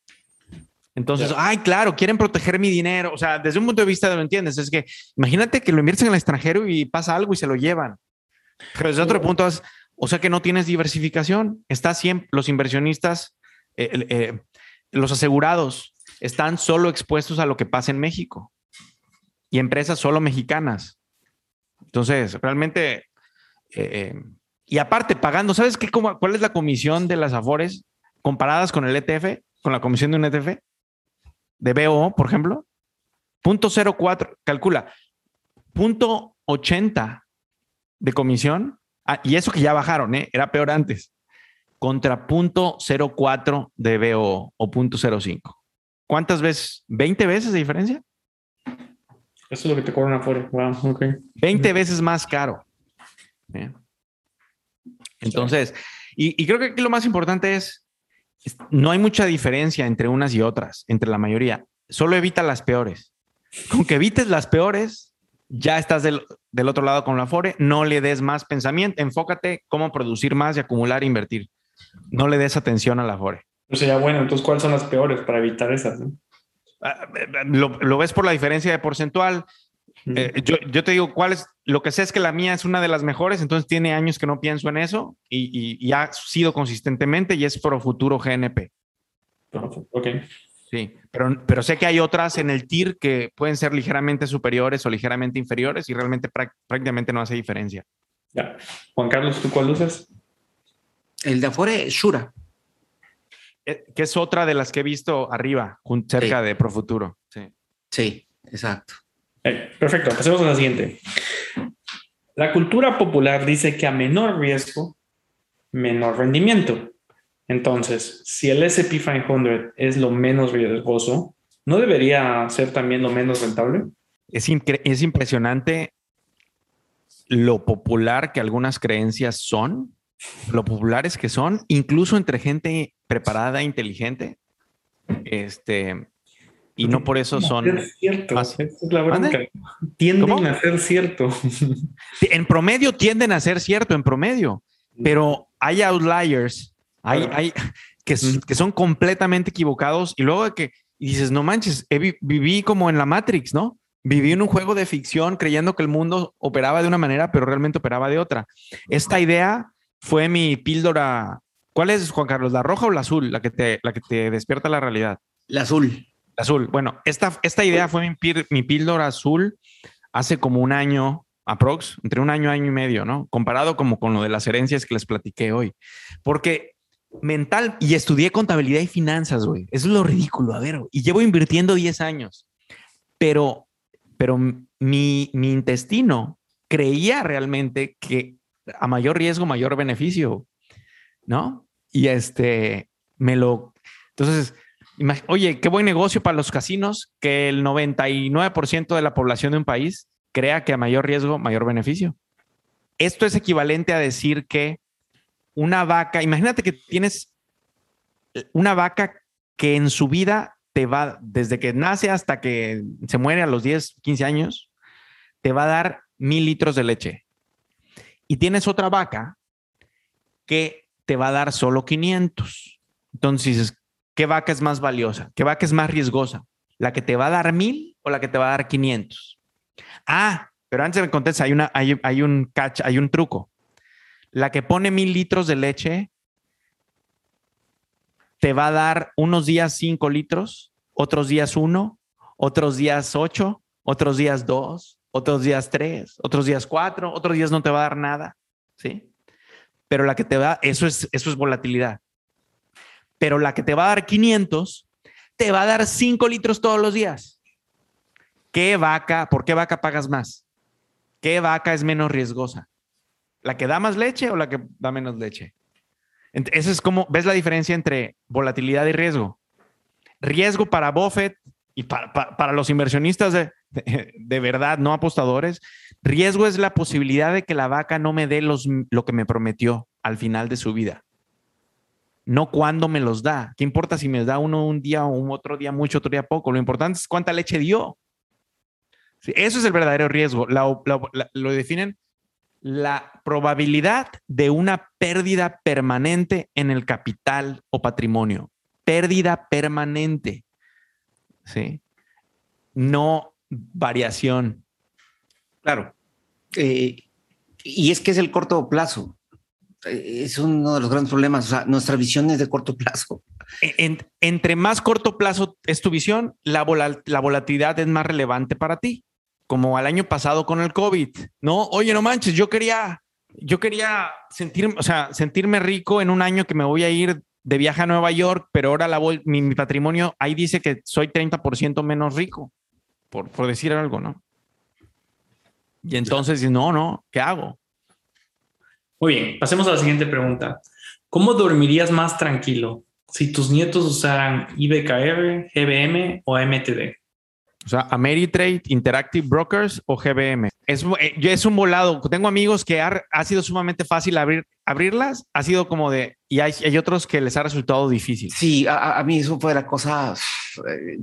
Entonces, Ya. ay, claro, quieren proteger mi dinero. O sea, desde un punto de vista, ¿lo entiendes? Es que imagínate que lo inviertes en el extranjero y pasa algo y se lo llevan. Pero desde otro punto, es, o sea que no tienes diversificación. Está siempre, los inversionistas, eh, eh, los asegurados, están solo expuestos a lo que pasa en México y empresas solo mexicanas. Entonces, realmente, eh, y aparte pagando, ¿sabes qué? cómo- ¿Cuál es la comisión de las Afores comparadas con el ETF, con la comisión de un ETF? De BO, por ejemplo. Punto 04, calcula, punto 80 de comisión, ah, y eso que ya bajaron, ¿eh? era peor antes, contra punto 04 de BO o punto 05. ¿Cuántas veces? ¿20 veces de diferencia? Eso es lo que te cobran Afore. Wow, ok. 20 veces más caro. ¿eh? Entonces, y, y creo que aquí lo más importante es, es- no hay mucha diferencia entre unas y otras, entre la mayoría. Solo evita las peores. Con que evites las peores, ya estás del, del otro lado con la Afore, no le des más pensamiento, enfócate cómo producir más y acumular e invertir. No le des atención a la Afore. O sea, bueno, entonces, ¿cuáles son las peores para evitar esas? no? Ah, eh, eh, Lo, lo ves por la diferencia de porcentual, Eh, yo, yo te digo, ¿cuál es? Lo que sé es que la mía es una de las mejores, entonces tiene años que no pienso en eso y, y- y ha sido consistentemente y es Pro Futuro GNP. Ok. Sí, pero, pero sé que hay otras en el TIR que pueden ser ligeramente superiores o ligeramente inferiores y realmente prácticamente no hace diferencia. Ya. Juan Carlos, ¿tú cuál usas? El de Afore, Shura. Eh, Que es otra de las que he visto arriba, cerca Sí. de Pro Futuro. Sí. Sí, exacto. Eh, perfecto, pasemos a la siguiente. La cultura popular dice que a menor riesgo, menor rendimiento. Entonces, si el SP 500 es lo menos riesgoso, ¿no debería ser también lo menos rentable? Es, es impresionante lo popular que algunas creencias son, lo populares que son, incluso entre gente preparada e inteligente. Este, y no por eso son. Es cierto, esa es la bronca. Tienden ¿Cómo? a ser cierto. En promedio tienden a ser cierto, en promedio, pero hay outliers, hay, Claro. hay que, s- que son completamente equivocados y luego que y dices, no manches, he vi- viví como en la Matrix, ¿no? Viví en un juego de ficción creyendo que el mundo operaba de una manera, pero realmente operaba de otra. Esta idea fue mi píldora. ¿Cuál es, Juan Carlos? ¿La roja o la azul? La que te, la que te despierta la realidad. El azul. Azul. Bueno, esta, esta idea fue mi, píldora azul hace como un año, aprox, entre un año, año y medio, ¿no? Comparado como con lo de las herencias que les platiqué hoy. Porque mental, y estudié contabilidad y finanzas, güey. Es lo ridículo, a ver, y llevo invirtiendo 10 años. Pero, pero mi, mi intestino creía realmente que a mayor riesgo, mayor beneficio, ¿no? Y este, me lo... Entonces, Oye, qué buen negocio para los casinos que el 99% de la población de un país crea que a mayor riesgo, mayor beneficio. Esto es equivalente a decir que una vaca, imagínate que tienes una vaca que en su vida te va, desde que nace hasta que se muere a los 10, 15 años, te va a dar mil litros de leche. Y tienes otra vaca que te va a dar solo 500. Entonces ¿qué vaca es más valiosa? ¿Qué vaca es más riesgosa? ¿La que te va a dar mil o la que te va a dar 500? Ah, pero antes me contestes, hay, una, hay, un catch, hay un truco. La que pone mil litros de leche te va a dar unos días cinco litros, otros días uno, otros días ocho, otros días dos, otros días tres, otros días cuatro, otros días no te va a dar nada, ¿sí? Pero la que te va, eso es, eso es volatilidad. Pero la que te va a dar 500, te va a dar 5 litros todos los días. ¿Qué vaca, por qué vaca pagas más? ¿Qué vaca es menos riesgosa? ¿La que da más leche o la que da menos leche? Esa es como, ¿ves la diferencia entre volatilidad y riesgo? Riesgo para Buffett y para, los inversionistas de, de, verdad, no apostadores, riesgo es la posibilidad de que la vaca no me dé los, lo que me prometió al final de su vida. No cuándo me los da. ¿Qué importa si me da uno un día o un otro día mucho, otro día poco? Lo importante es cuánta leche dio. eso es el verdadero riesgo. lo definen la probabilidad de una pérdida permanente en el capital o patrimonio. Pérdida permanente. ¿Sí? No variación. Claro. Eh, y es que es el corto plazo. Eh, es uno de los grandes problemas. O sea, nuestra visión es de corto plazo. entre más corto plazo es tu visión, la, la volatilidad es más relevante para ti como al año pasado con el COVID, ¿no? Oye, no manches, yo quería, yo quería sentirme, o sea, sentirme rico en un año que me voy a ir de viaje a Nueva York, pero ahora la mi, patrimonio ahí dice que soy 30% menos rico, por, por decir algo, ¿no? Y entonces, no, no, ¿qué hago? Muy bien, pasemos a la siguiente pregunta. ¿Cómo dormirías más tranquilo si tus nietos usaran IBKR, GBM o MTD? O sea, Ameritrade, Interactive Brokers o GBM. Es, eh, es un volado. Tengo amigos que ha, sido sumamente fácil abrir, abrirlas. Ha sido como de... Y hay, hay otros que les ha resultado difícil. Sí, a, mí eso fue la cosa... Eh,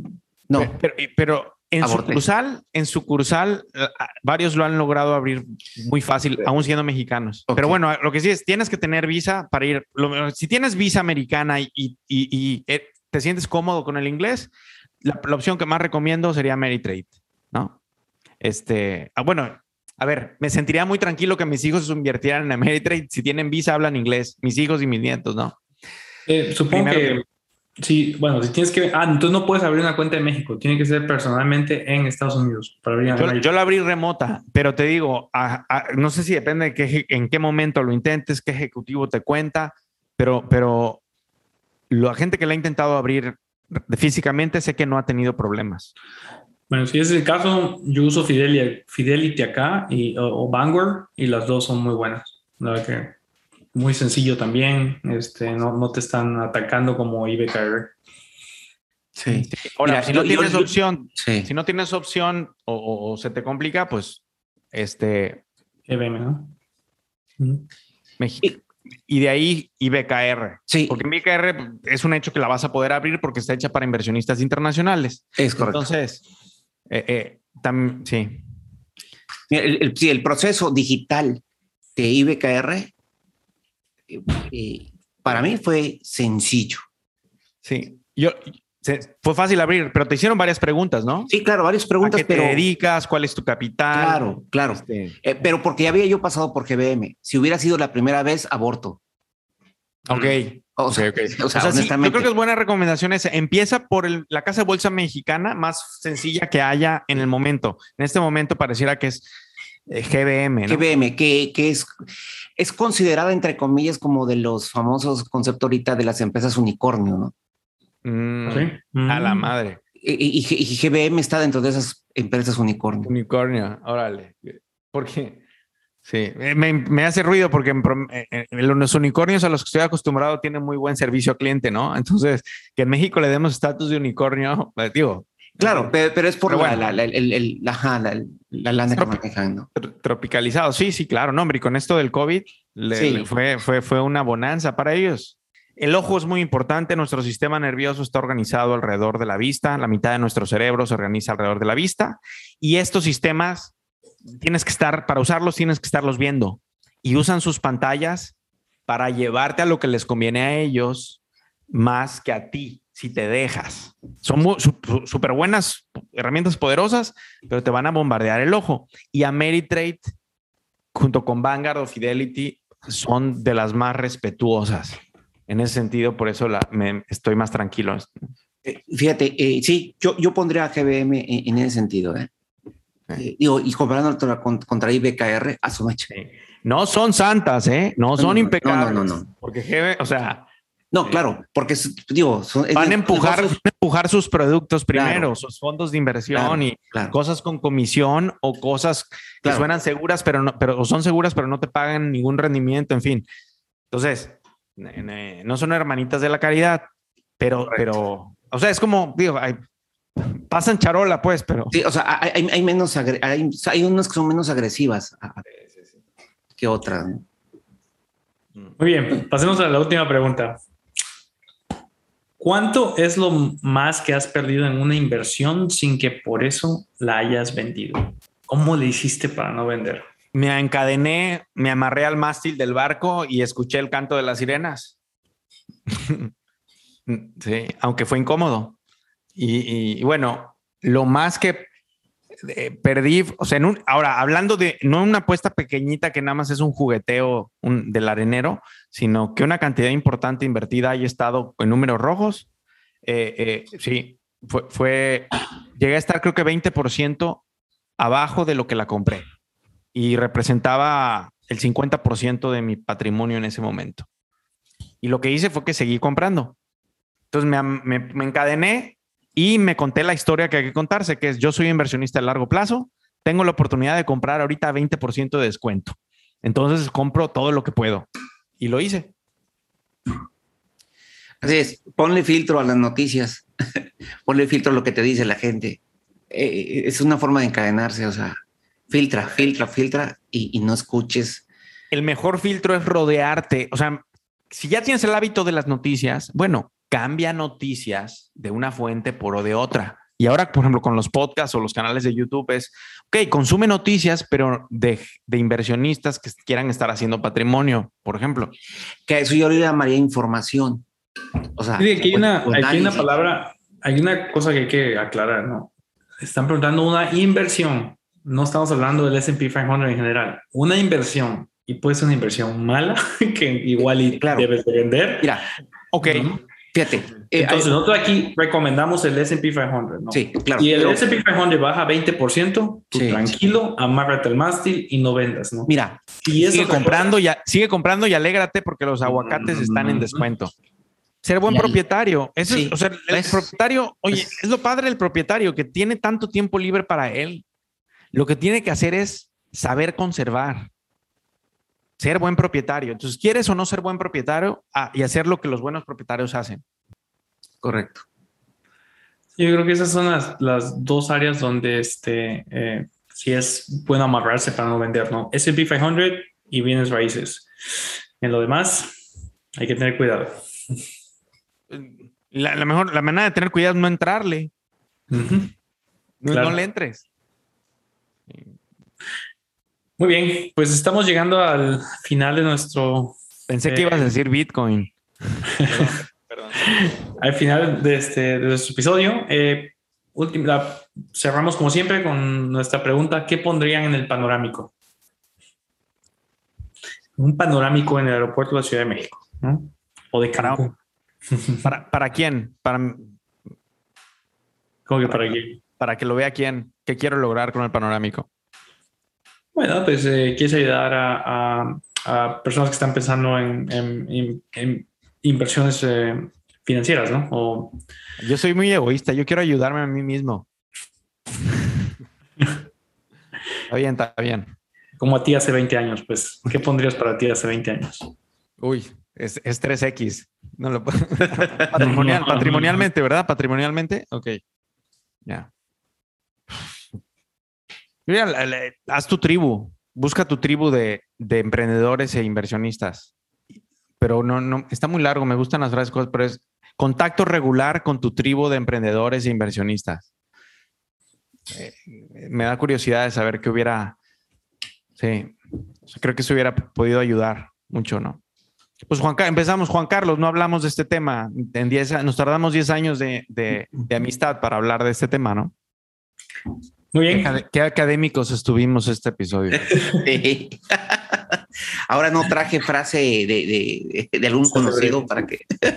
no. Pero, en sucursal, en sucursal, eh, varios lo han logrado abrir muy fácil, aún siendo mexicanos. Pero bueno, lo que sí es, tienes que tener visa para ir. si tienes visa americana y, y, y te sientes cómodo con el inglés, la, opción que más recomiendo sería Ameritrade, ¿no? Este, ah, bueno, a ver, me sentiría muy tranquilo que mis hijos se invirtieran en Ameritrade. Si tienen visa, hablan inglés, mis hijos y mis nietos, ¿no? Eh, supongo que, sí, bueno, si tienes que, ah, entonces no puedes abrir una cuenta en México, tiene que ser personalmente en Estados Unidos para abrir yo, yo, la abrí remota, pero te digo, no sé si depende de qué, en qué momento lo intentes, qué ejecutivo te cuenta, pero, pero la gente que la ha intentado abrir físicamente sé que no ha tenido problemas. Bueno, si es el caso, yo uso Fidelity, Fidelity acá y, o, Vanguard y las dos son muy buenas. La verdad que muy sencillo también. Este, no, no te están atacando como IBKR. Sí. Ahora, si no tienes opción, si no tienes opción o, se te complica, pues este. EBM, ¿no? México. Y de ahí IBKR. Sí. Porque IBKR es un hecho que la vas a poder abrir porque está hecha para inversionistas internacionales. Es correcto. Entonces, eh, eh, sí. El, el, proceso digital de IBKR eh, para mí fue sencillo. Sí. Yo, fue fácil abrir, pero te hicieron varias preguntas, ¿no? Sí, claro, varias preguntas. ¿A qué te dedicas? ¿Cuál es tu capital? Claro, claro. Este, eh, pero porque ya había yo pasado por GBM. Si hubiera sido la primera vez, aborto. Ok. O sea, yo creo que es buena recomendación esa. Empieza por la casa de bolsa mexicana más sencilla que haya en el momento. En este momento pareciera que es GBM. ¿no? GBM, que, que es, es considerada, entre comillas, como de los famosos conceptos ahorita de las empresas unicornio, ¿no? Mm, a la mm. madre. Y, GBM está dentro de esas empresas unicornio. Unicornio, órale. Porque sí, me, hace ruido porque eh, eh, los unicornios a los que estoy acostumbrado tienen muy buen servicio al cliente, ¿no? Entonces, que en México le demos estatus de unicornio, pues, digo. Claro, pero, es por la, la, la, lana que manejan, ¿no? Tropicalizado, sí, sí, claro, no, hombre, y con esto del COVID fue, fue, fue una bonanza para ellos. El ojo es muy importante, nuestro sistema nervioso está organizado alrededor de la vista, la mitad de nuestro cerebro se organiza alrededor de la vista y estos sistemas tienes que estar, para usarlos tienes que estarlos viendo y usan sus pantallas para llevarte a lo que les conviene a ellos más que a ti, si te dejas. Son súper buenas herramientas poderosas, pero te van a bombardear el ojo. Y Ameritrade, junto con Vanguard o Fidelity, son de las más respetuosas en ese sentido, por eso la, me, estoy más tranquilo. Eh, fíjate, eh, sí, yo, yo pondría a GBM en, ese sentido. ¿eh? eh digo, y comparando contra, IBKR, a su No son santas, ¿eh? No, son impecables. No, no, no, Porque GB, o sea. No, claro, porque digo, van, a empujar, empujar sus productos primero, sus fondos de inversión y cosas con comisión o cosas que suenan seguras, pero no, pero son seguras, pero no te pagan ningún rendimiento, en fin. Entonces, no son hermanitas de la caridad, pero, pero, o sea, es como, digo, hay, pasan charola, pues, pero. Sí, o sea, hay, menos, hay, hay unas que son menos agresivas que otras. Muy bien, pasemos a la última pregunta. ¿Cuánto es lo más que has perdido en una inversión sin que por eso la hayas vendido? ¿Cómo le hiciste para no vender? Me encadené, me amarré al mástil del barco y escuché el canto de las sirenas. sí, aunque fue incómodo. Y, bueno, lo más que perdí, o sea, en un, ahora hablando de no una apuesta pequeñita que nada más es un jugueteo del arenero, sino que una cantidad importante invertida haya estado en números rojos. Eh, eh, sí, fue, fue, llegué a estar creo que 20% abajo de lo que la compré y representaba el 50% de mi patrimonio en ese momento. Y lo que hice fue que seguí comprando. Entonces me, me, encadené y me conté la historia que hay que contarse, que es yo soy inversionista a largo plazo, tengo la oportunidad de comprar ahorita 20% de descuento. Entonces compro todo lo que puedo. Y lo hice. Así es, ponle filtro a las noticias, ponle filtro a lo que te dice la gente. Eh, es una forma de encadenarse, o sea, filtra, filtra, filtra y, no escuches. El mejor filtro es rodearte, o sea, si ya tienes el hábito de las noticias, bueno, cambia noticias de una fuente por o de otra. Y ahora, por ejemplo, con los podcasts o los canales de YouTube es, ok, consume noticias, pero de, inversionistas que quieran estar haciendo patrimonio, por ejemplo. Que eso yo le llamaría información. O sea, aquí hay, una, hay una palabra, hay una cosa que hay que aclarar, ¿no? Están preguntando una inversión. No estamos hablando del S&P 500 en general. Una inversión y puede ser una inversión mala que igual y claro. debes de vender. Mira, ok. Fíjate. Eh, Entonces, nosotros aquí recomendamos el S&P 500, ¿no? Sí, claro. Y el S&P 500 baja 20%, tú tranquilo, amárrate el mástil y no vendas, ¿no? Mira, sigue comprando, ya, sigue comprando y alégrate porque los aguacates están en descuento. Ser buen propietario. Eso es, o sea, el pues, propietario, oye, pues es lo padre del propietario que tiene tanto tiempo libre para él. Lo que tiene que hacer es saber conservar ser buen propietario. Entonces, ¿quieres o no ser buen propietario ah, y hacer lo que los buenos propietarios hacen? Correcto. Yo creo que esas son las, dos áreas donde este, eh, si es bueno amarrarse para no vender, ¿no? S&P 500 y bienes raíces. En lo demás, hay que tener cuidado. La, mejor, la manera de tener cuidado es no entrarle. no le entres. Muy bien, pues estamos llegando al final de nuestro. Pensé que ibas a eh, decir Bitcoin. perdón, Al final de este de nuestro episodio, eh, cerramos como siempre con nuestra pregunta: ¿Qué pondrían en el panorámico? Un panorámico en el aeropuerto de la Ciudad de México, ¿no? O de Cancún. ¿Para, ¿Para quién? Para, ¿Cómo que para quién? Para que lo vea quién. ¿Qué quiero lograr con el panorámico? Bueno, pues eh, quieres ayudar a, personas que están pensando en, inversiones eh, financieras, ¿no? Yo soy muy egoísta, yo quiero ayudarme a mí mismo. está bien, está bien. Como a ti hace 20 años, pues, ¿qué pondrías para ti hace 20 años? Uy, es, 3X. No lo patrimonialmente, ¿verdad? Patrimonialmente. Ok. Ya haz tu tribu, busca tu tribu de, emprendedores e inversionistas. Pero no, no, está muy largo, me gustan las frases cosas, pero es contacto regular con tu tribu de emprendedores e inversionistas. Eh, me da curiosidad de saber qué hubiera, sí, creo que eso hubiera podido ayudar mucho, ¿no? Pues Juan, empezamos, Juan Carlos, no hablamos de este tema. En diez, nos tardamos 10 años de, de, amistad para hablar de este tema, ¿no? Muy bien. Qué, académicos estuvimos este episodio. Ahora no traje frase de, algún conocido para que.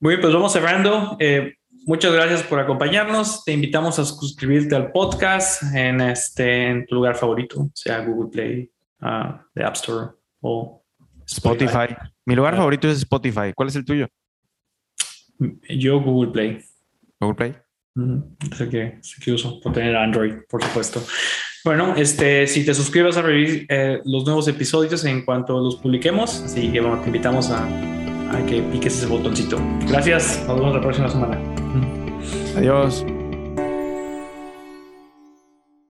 Muy bien, pues vamos cerrando. Eh, muchas gracias por acompañarnos. Te invitamos a suscribirte al podcast en, este, en tu lugar favorito, sea Google Play, uh, the App Store o Spotify. Mi lugar favorito es Spotify. ¿Cuál es el tuyo? Yo Google Play. Google Play. sé, que, sé que uso por tener Android, por supuesto. Bueno, este, si te suscribes a revivir eh, los nuevos episodios en cuanto los publiquemos, así que bueno, te invitamos a, a que piques ese botoncito. Gracias, nos vemos la próxima semana. Adiós.